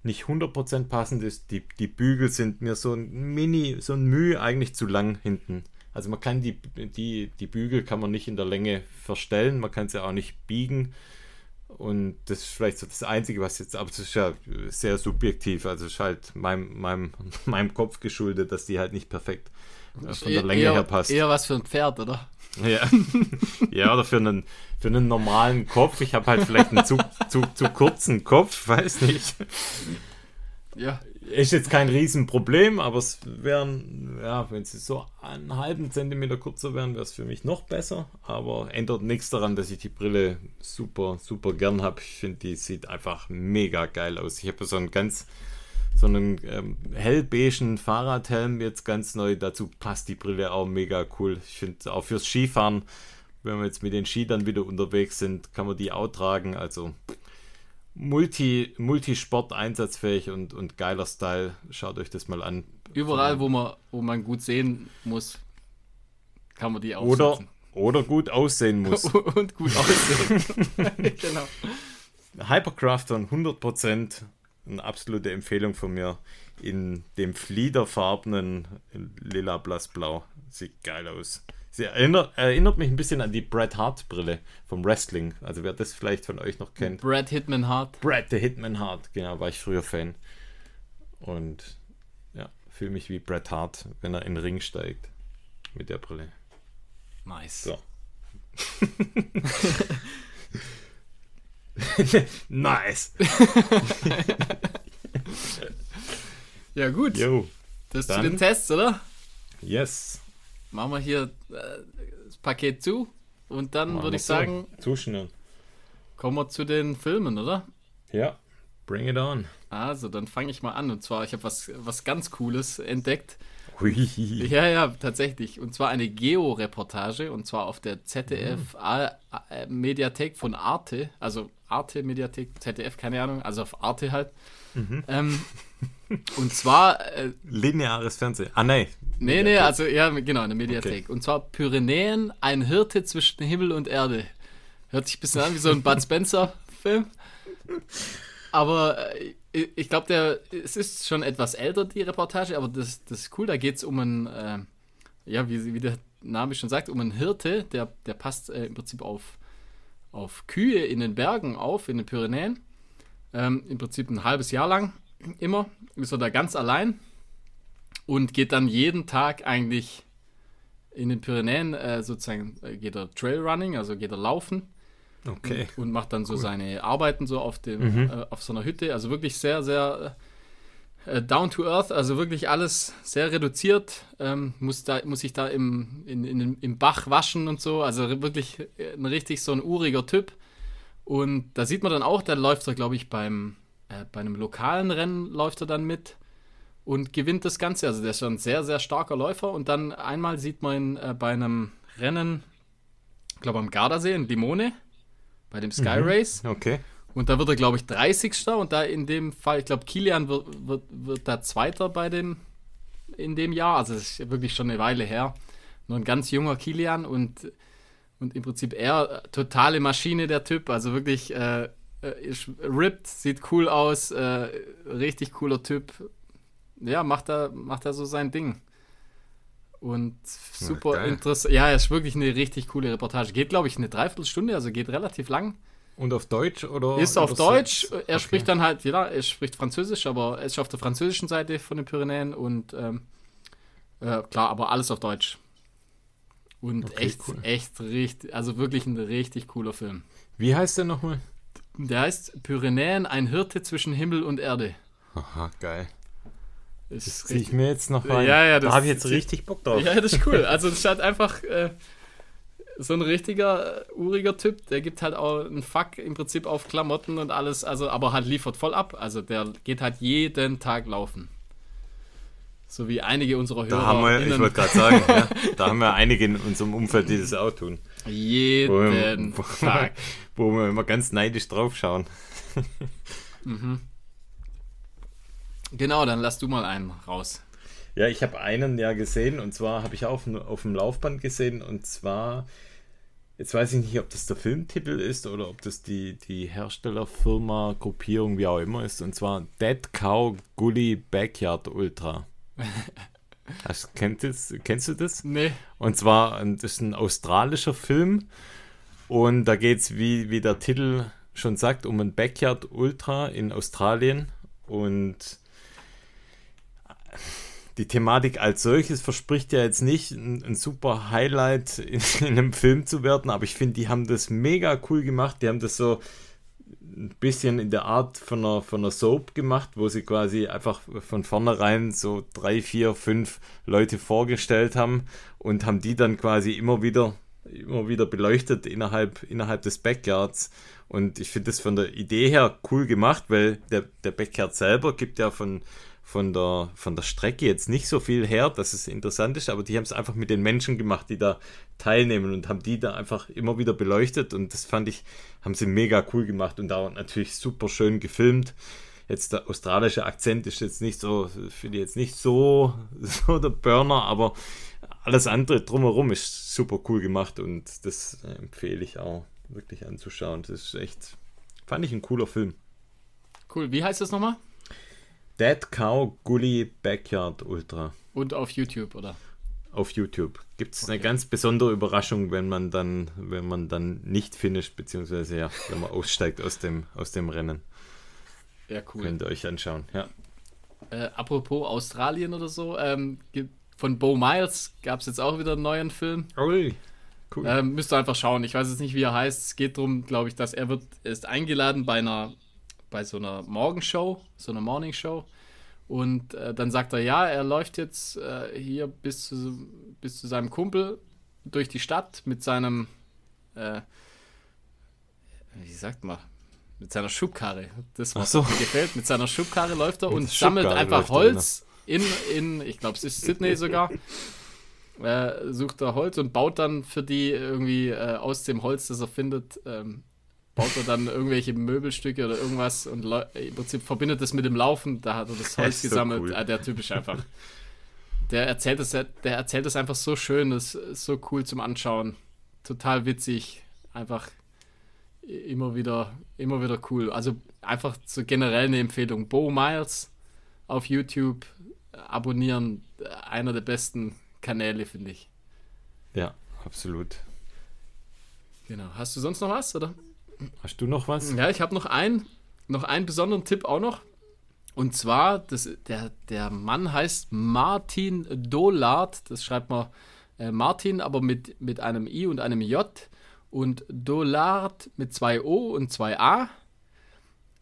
nicht 100% passend ist, die, die Bügel sind mir so ein Mini, so ein Mühe eigentlich zu lang hinten. Also man kann die, die, die Bügel kann man nicht in der Länge verstellen, man kann sie auch nicht biegen. Und das ist vielleicht so das Einzige, was jetzt, aber das ist ja sehr subjektiv, also ist halt meinem, meinem, meinem Kopf geschuldet, dass die halt nicht perfekt von der Länge eher, her passt. Eher was für ein Pferd, oder? Ja, ja oder für einen, für einen normalen Kopf. Ich habe halt vielleicht einen zu, zu, zu kurzen Kopf, weiß nicht. Ja. Ist jetzt kein Riesenproblem, aber es wären, ja, wenn sie so einen halben Zentimeter kurzer wären, wäre es für mich noch besser. Aber ändert nichts daran, dass ich die Brille super, super gern habe. Ich finde, die sieht einfach mega geil aus. Ich habe so einen ganz so einen ähm, hellbeigen Fahrradhelm jetzt ganz neu. Dazu passt die Brille auch mega cool. Ich finde auch fürs Skifahren, wenn wir jetzt mit den Ski dann wieder unterwegs sind, kann man die auch tragen. Also Multi, Multisport einsatzfähig und, und geiler Style. Schaut euch das mal an. Überall, wo man, wo man gut sehen muss, kann man die aufsetzen. Oder, oder gut aussehen muss. und gut aussehen. genau. Hypercrafton 100% eine absolute Empfehlung von mir. In dem fliederfarbenen lila blassblau. Sieht geil aus. Sie erinnert, erinnert mich ein bisschen an die Bret Hart Brille vom Wrestling. Also wer das vielleicht von euch noch kennt. Bret Hitman Hart. Bret the Hitman Hart, genau, war ich früher Fan. Und ja, fühle mich wie Bret Hart, wenn er in den Ring steigt. Mit der Brille. Nice. So. nice. ja, gut. Jo, das dann, zu den Tests, oder? Yes. Machen wir hier äh, das Paket zu und dann würde ich sagen. Zuschnüren. Kommen wir zu den Filmen, oder? Ja. Bring it on. Also, dann fange ich mal an. Und zwar, ich habe was, was ganz Cooles entdeckt. Hui. Ja, ja, tatsächlich. Und zwar eine Geo-Reportage. Und zwar auf der ZDF-Mediathek von Arte. Also Arte Mediathek, ZDF, keine Ahnung, also auf Arte halt. Mhm. Ähm, und zwar. Äh, Lineares Fernsehen. Ah, nee. Nee, nee, also ja, genau, eine Mediathek. Okay. Und zwar Pyrenäen, ein Hirte zwischen Himmel und Erde. Hört sich ein bisschen an wie so ein Bud Spencer-Film. Aber äh, ich glaube, der es ist schon etwas älter, die Reportage, aber das, das ist cool. Da geht es um einen, äh, ja, wie, wie der Name schon sagt, um einen Hirte, der, der passt äh, im Prinzip auf auf Kühe in den Bergen auf, in den Pyrenäen. Ähm, Im Prinzip ein halbes Jahr lang immer. Ist er da ganz allein und geht dann jeden Tag eigentlich in den Pyrenäen äh, sozusagen, äh, geht er Trailrunning, also geht er laufen. Okay. Und, und macht dann so cool. seine Arbeiten so auf, dem, mhm. äh, auf so einer Hütte. Also wirklich sehr, sehr äh, down to earth, also wirklich alles sehr reduziert. Ähm, muss, da, muss ich da im, in, in, im Bach waschen und so. Also wirklich äh, ein richtig so ein uriger Typ. Und da sieht man dann auch, da läuft er, glaube ich, beim, äh, bei einem lokalen Rennen läuft er dann mit und gewinnt das Ganze. Also der ist schon ein sehr, sehr starker Läufer. Und dann einmal sieht man ihn äh, bei einem Rennen, ich glaube am Gardasee in Limone, bei dem Sky mhm. Race. Okay. Und da wird er, glaube ich, 30. Und da in dem Fall, ich glaube, Kilian wird, wird, wird da Zweiter bei dem, in dem Jahr. Also es ist wirklich schon eine Weile her. Nur ein ganz junger Kilian und, und im Prinzip er totale Maschine, der Typ. Also wirklich äh, äh, ripped, sieht cool aus, äh, richtig cooler Typ. Ja, macht da, macht da so sein Ding. Und super interessant. Ja, ist wirklich eine richtig coole Reportage. Geht, glaube ich, eine Dreiviertelstunde, also geht relativ lang. Und auf Deutsch oder? Ist auf Deutsch. Er okay. spricht dann halt, ja, er spricht Französisch, aber er ist auf der französischen Seite von den Pyrenäen und ähm, äh, klar, aber alles auf Deutsch. Und okay, echt, cool. echt richtig, also wirklich ein richtig cooler Film. Wie heißt der nochmal? Der heißt Pyrenäen, ein Hirte zwischen Himmel und Erde. Aha, geil. Ist das ziehe ich mir jetzt noch rein. Ja, ja, da habe ich jetzt richtig Bock drauf. Ja, das ist cool. Also es ist halt einfach, äh, so ein richtiger äh, uriger Typ, der gibt halt auch einen Fuck im Prinzip auf Klamotten und alles, also aber halt liefert voll ab. Also der geht halt jeden Tag laufen. So wie einige unserer Hörer. Da haben wir, ich wollte gerade sagen, ja, da haben wir einige in unserem Umfeld, die das auch tun. Jeden wo, Tag. Wo wir immer ganz neidisch drauf schauen. mhm. Genau, dann lass du mal einen raus. Ja, ich habe einen ja gesehen und zwar habe ich auch auf, auf dem Laufband gesehen und zwar Jetzt weiß ich nicht, ob das der Filmtitel ist oder ob das die, die Herstellerfirma, Gruppierung, wie auch immer ist. Und zwar Dead Cow Gully Backyard Ultra. Hast, kennt das, kennst du das? Nee. Und zwar, das ist ein australischer Film. Und da geht es, wie, wie der Titel schon sagt, um ein Backyard Ultra in Australien. Und die Thematik als solches verspricht ja jetzt nicht ein, ein super Highlight in, in, einem Film zu werden, aber ich finde, die haben das mega cool gemacht. Die haben das so ein bisschen in der Art von einer, von einer Soap gemacht, wo sie quasi einfach von vornherein so drei, vier, fünf Leute vorgestellt haben und haben die dann quasi immer wieder immer wieder beleuchtet innerhalb, innerhalb des Backyards. Und ich finde das von der Idee her cool gemacht, weil der, der Backyard selber gibt ja von, von der, von der Strecke jetzt nicht so viel her, dass es interessant ist, aber die haben es einfach mit den Menschen gemacht, die da teilnehmen und haben die da einfach immer wieder beleuchtet und das fand ich, haben sie mega cool gemacht und da natürlich super schön gefilmt. Jetzt der australische Akzent ist jetzt nicht so, finde ich jetzt nicht so, so der Burner, aber alles andere drumherum ist super cool gemacht und das empfehle ich auch wirklich anzuschauen. Das ist echt, fand ich ein cooler Film. Cool, wie heißt das nochmal? Dead Cow Gully Backyard Ultra. Und auf YouTube, oder? Auf YouTube. Gibt es okay. eine ganz besondere Überraschung, wenn man dann, wenn man dann nicht finisht, beziehungsweise ja, wenn man aussteigt aus dem, aus dem Rennen. Ja, cool. Könnt ihr euch anschauen, ja. Äh, apropos Australien oder so, ähm, von Bo Miles gab es jetzt auch wieder einen neuen Film. Ui, cool. Ähm, müsst ihr einfach schauen. Ich weiß jetzt nicht, wie er heißt. Es geht darum, glaube ich, dass er wird, er ist eingeladen bei einer bei so einer Morgenshow, so einer Morning Show. Und äh, dann sagt er, ja, er läuft jetzt äh, hier bis zu, bis zu seinem Kumpel durch die Stadt mit seinem, äh, wie sagt man, mit seiner Schubkarre. Das, was so. mir gefällt, mit seiner Schubkarre läuft er mit und sammelt einfach Holz in, in, ich glaube, es ist Sydney sogar. Äh, sucht er Holz und baut dann für die irgendwie äh, aus dem Holz, das er findet, ähm, baut er dann irgendwelche Möbelstücke oder irgendwas und im Prinzip verbindet das mit dem Laufen. Da hat er das Holz das gesammelt. Cool. Ah, der typisch einfach. Der erzählt das, der erzählt das einfach so schön, das ist so cool zum Anschauen. Total witzig. Einfach immer wieder, immer wieder cool. Also einfach so generell eine Empfehlung. Bo Miles auf YouTube abonnieren. Einer der besten Kanäle, finde ich. Ja, absolut. Genau. Hast du sonst noch was, oder? Hast du noch was? Ja, ich habe noch einen, noch einen besonderen Tipp auch noch. Und zwar, das, der, der Mann heißt Martin Dolard. Das schreibt man äh, Martin, aber mit, mit einem I und einem J. Und Dolard mit zwei O und zwei A.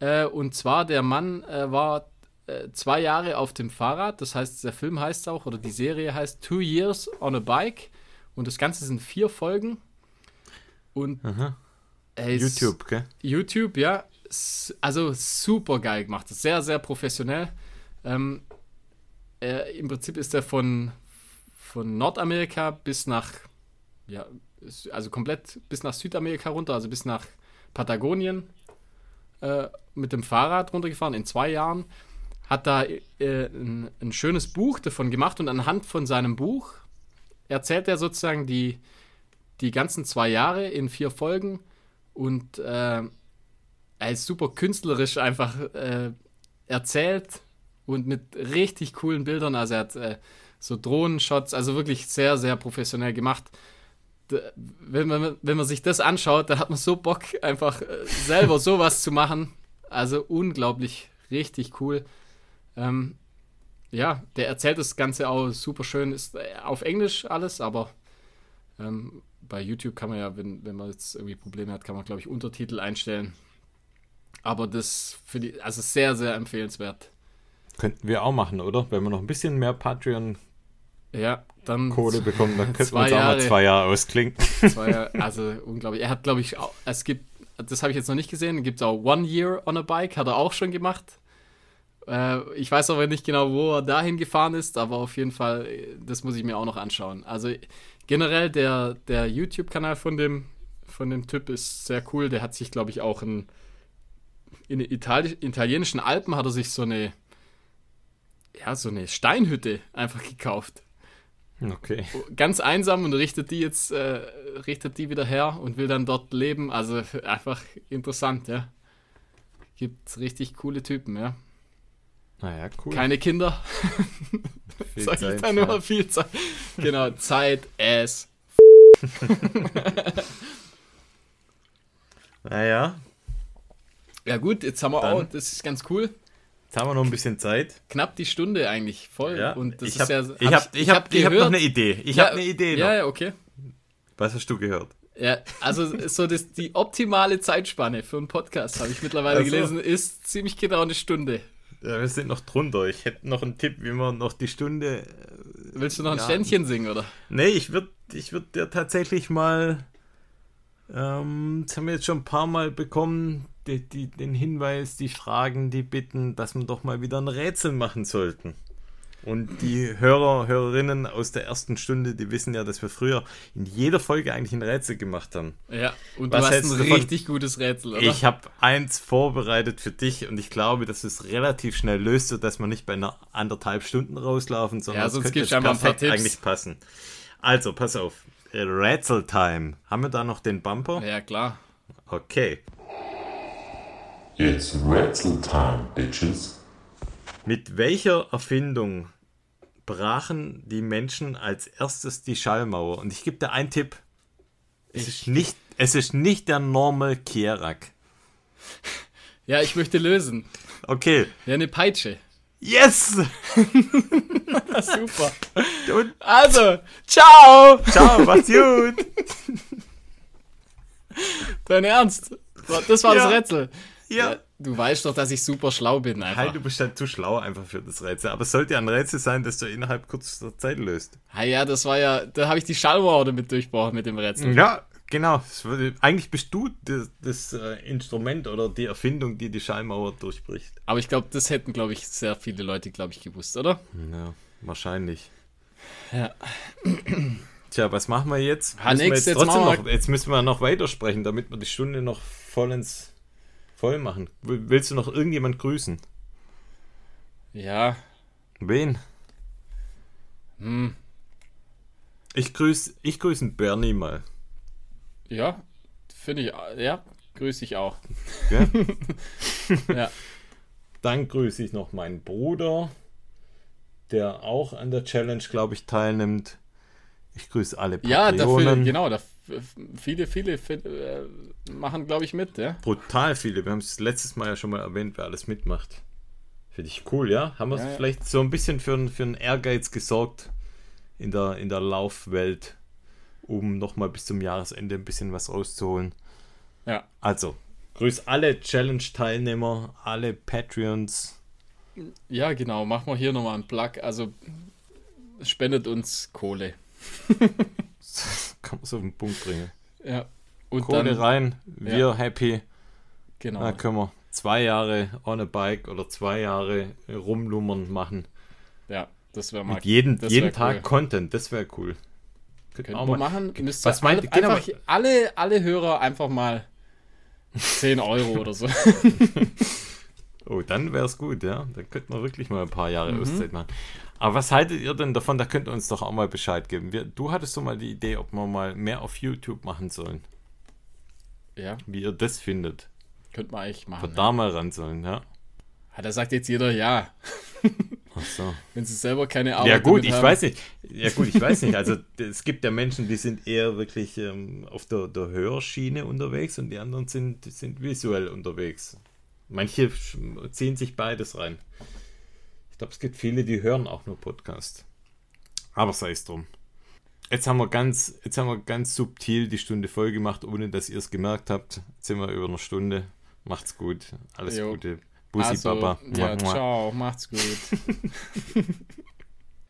Äh, und zwar, der Mann äh, war äh, zwei Jahre auf dem Fahrrad. Das heißt, der Film heißt auch, oder die Serie heißt Two Years on a Bike. Und das Ganze sind vier Folgen. Und Aha. YouTube, gell? YouTube, ja. Also super geil gemacht. Sehr, sehr professionell. Ähm, äh, Im Prinzip ist er von, von Nordamerika bis nach, ja, also komplett bis nach Südamerika runter, also bis nach Patagonien äh, mit dem Fahrrad runtergefahren in zwei Jahren. Hat da äh, ein, ein, schönes Buch davon gemacht und anhand von seinem Buch erzählt er sozusagen die, die ganzen zwei Jahre in vier Folgen und äh, er ist super künstlerisch einfach äh, erzählt und mit richtig coolen Bildern. Also er hat äh, so Drohnenshots, also wirklich sehr, sehr professionell gemacht. D wenn man, wenn man sich das anschaut, dann hat man so Bock, einfach äh, selber sowas zu machen. Also unglaublich, richtig cool. Ähm, ja, der erzählt das Ganze auch super schön. Ist äh, auf Englisch alles, aber ähm, bei YouTube kann man ja, wenn, wenn man jetzt irgendwie Probleme hat, kann man, glaube ich, Untertitel einstellen. Aber das für die, also sehr, sehr empfehlenswert. Könnten wir auch machen, oder? Wenn wir noch ein bisschen mehr Patreon ja, dann Kohle bekommen, dann könnten wir uns auch mal zwei Jahre ausklinken. zwei Jahre, also unglaublich. Er hat, glaube ich, auch, es gibt, das habe ich jetzt noch nicht gesehen, gibt es auch One Year on a Bike, hat er auch schon gemacht. Äh, ich weiß aber nicht genau, wo er dahin gefahren ist, aber auf jeden Fall, äh, das muss ich mir auch noch anschauen. Also generell der, der YouTube-Kanal von dem, von dem Typ ist sehr cool. Der hat sich, glaube ich, auch in, in den Itali italienischen Alpen hat er sich so eine, ja, so eine Steinhütte einfach gekauft Okay. ganz einsam und richtet die jetzt, äh, richtet die wieder her und will dann dort leben. Also einfach interessant, ja. Gibt richtig coole Typen, ja. Naja, cool. Keine Kinder. Sag ich dann ja. nur viel Zeit. Genau, Zeit, es. Naja, Ja gut, jetzt haben wir Dann- auch, das ist ganz cool. jetzt haben wir noch ein bisschen Zeit. Knapp die Stunde eigentlich voll. Ja, Und das ich habe ja, ich hab, ich hab, ich hab noch eine Idee. Ich ja, habe eine Idee noch. Ja, ja, okay. Was hast du gehört? Ja, also so das, die optimale Zeitspanne für einen Podcast, habe ich mittlerweile Ach so. gelesen, ist ziemlich genau eine Stunde. Ja, wir sind noch drunter. Ich hätte noch einen Tipp, wie man noch die Stunde. äh, Willst du noch ein Ja. Ständchen singen, oder? Nee, ich würde ich würd dir tatsächlich mal. Ähm, das haben wir jetzt schon ein paar Mal bekommen, die, die, den Hinweis, die Fragen, die Bitten, dass wir doch mal wieder ein Rätsel machen sollten. Und die Hörer, Hörerinnen aus der ersten Stunde, die wissen ja, dass wir früher in jeder Folge eigentlich ein Rätsel gemacht haben. Ja, und Was du hast ein davon? richtig gutes Rätsel, oder? Ich habe eins vorbereitet für dich und ich glaube, dass es relativ schnell löst, sodass wir nicht bei einer anderthalb Stunden rauslaufen, sondern Ja, es sonst könnte mal ein paar perfekt Tipps. eigentlich passen. Also, pass auf. Äh, Rätsel-Time. Haben wir da noch den Bumper? ja, klar. Okay. It's Rätsel Time, bitches. Mit welcher Erfindung brachen die Menschen als erstes die Schallmauer? Und ich gebe dir einen Tipp. Es ist nicht, es ist nicht der Normal Kierak. Ja, ich möchte lösen. Okay. Ja, eine Peitsche. Yes! Super. Und Also, ciao! ciao, macht's gut. Dein Ernst? Das war Ja. das Rätsel. Ja. Du weißt doch, dass ich super schlau bin einfach. Hey, du bist halt zu schlau einfach für das Rätsel. Aber es sollte ja ein Rätsel sein, das du innerhalb kürzester Zeit löst. Ah ja, das war ja, da habe ich die Schallmauer damit durchbrochen mit dem Rätsel. Ja, genau. Eigentlich bist du das, das äh, Instrument oder die Erfindung, die die Schallmauer durchbricht. Aber ich glaube, das hätten, glaube ich, sehr viele Leute, glaube ich, gewusst, oder? Ja, wahrscheinlich. Ja. Tja, was machen wir jetzt? Ha, Müssen wir nix, jetzt, jetzt trotzdem wir- noch, jetzt müssen wir noch weitersprechen, damit wir die Stunde noch vollends voll machen. Willst du noch irgendjemand grüßen? Ja. Wen? Hm. Ich grüße ich grüße einen Bernie mal. Ja, finde ich, ja, grüße ich auch. Gell? Ja. Dann grüße ich noch meinen Bruder, der auch an der Challenge, glaube ich, teilnimmt. Ich grüße alle Ja, dafür, Patreonen. genau, da, viele, viele fin- äh, machen, glaube ich, mit, ja. Brutal viele. Wir haben es letztes Mal ja schon mal erwähnt, wer alles mitmacht. Finde ich cool, ja? Haben wir Ja, vielleicht so ein bisschen für, einen- für einen Ehrgeiz gesorgt in der, in der Laufwelt, um nochmal bis zum Jahresende ein bisschen was rauszuholen. Ja. Also, grüß alle Challenge-Teilnehmer, alle Patreons. Ja, genau, machen wir hier nochmal einen Plug. Also spendet uns Kohle. Kann man so auf den Punkt bringen. Ja. Und Kohle dann, rein, wir happy. genau. Da können wir zwei Jahre on a bike oder zwei Jahre rumlummern machen. Ja, das wäre mal. Mit jeden, jeden Tag cool. Content, das wäre cool. Können wir machen. Müsst Was ihr alle, meint- genau, einfach alle, alle Hörer einfach mal 10 Euro oder so. Oh, dann wäre es gut, ja. Dann könnten wir wirklich mal ein paar Jahre Mhm. Auszeit machen. Aber was haltet ihr denn davon? Da könnt ihr uns doch auch mal Bescheid geben. Wir, du hattest so mal die Idee, ob wir mal mehr auf YouTube machen sollen. Ja, Wie ihr das findet. Könnte man eigentlich machen. Da mal ran sollen, ja. Ja, da sagt jetzt jeder ja. Ach so. Wenn sie selber keine Arbeit Ja gut, ich haben. weiß nicht. Ja gut, ich weiß nicht. Also es gibt ja Menschen, die sind eher wirklich ähm, auf der, der Hörschiene unterwegs und die anderen sind, sind visuell unterwegs. Manche ziehen sich beides rein. Ich glaube, es gibt viele, die hören auch nur Podcast. Aber sei es drum. Jetzt haben wir ganz, jetzt haben wir ganz subtil die Stunde voll gemacht, ohne dass ihr es gemerkt habt. Jetzt sind wir über eine Stunde. Macht's gut. Alles jo. Gute. Bussi also, Baba. Ja, mua, mua. ciao. Macht's gut.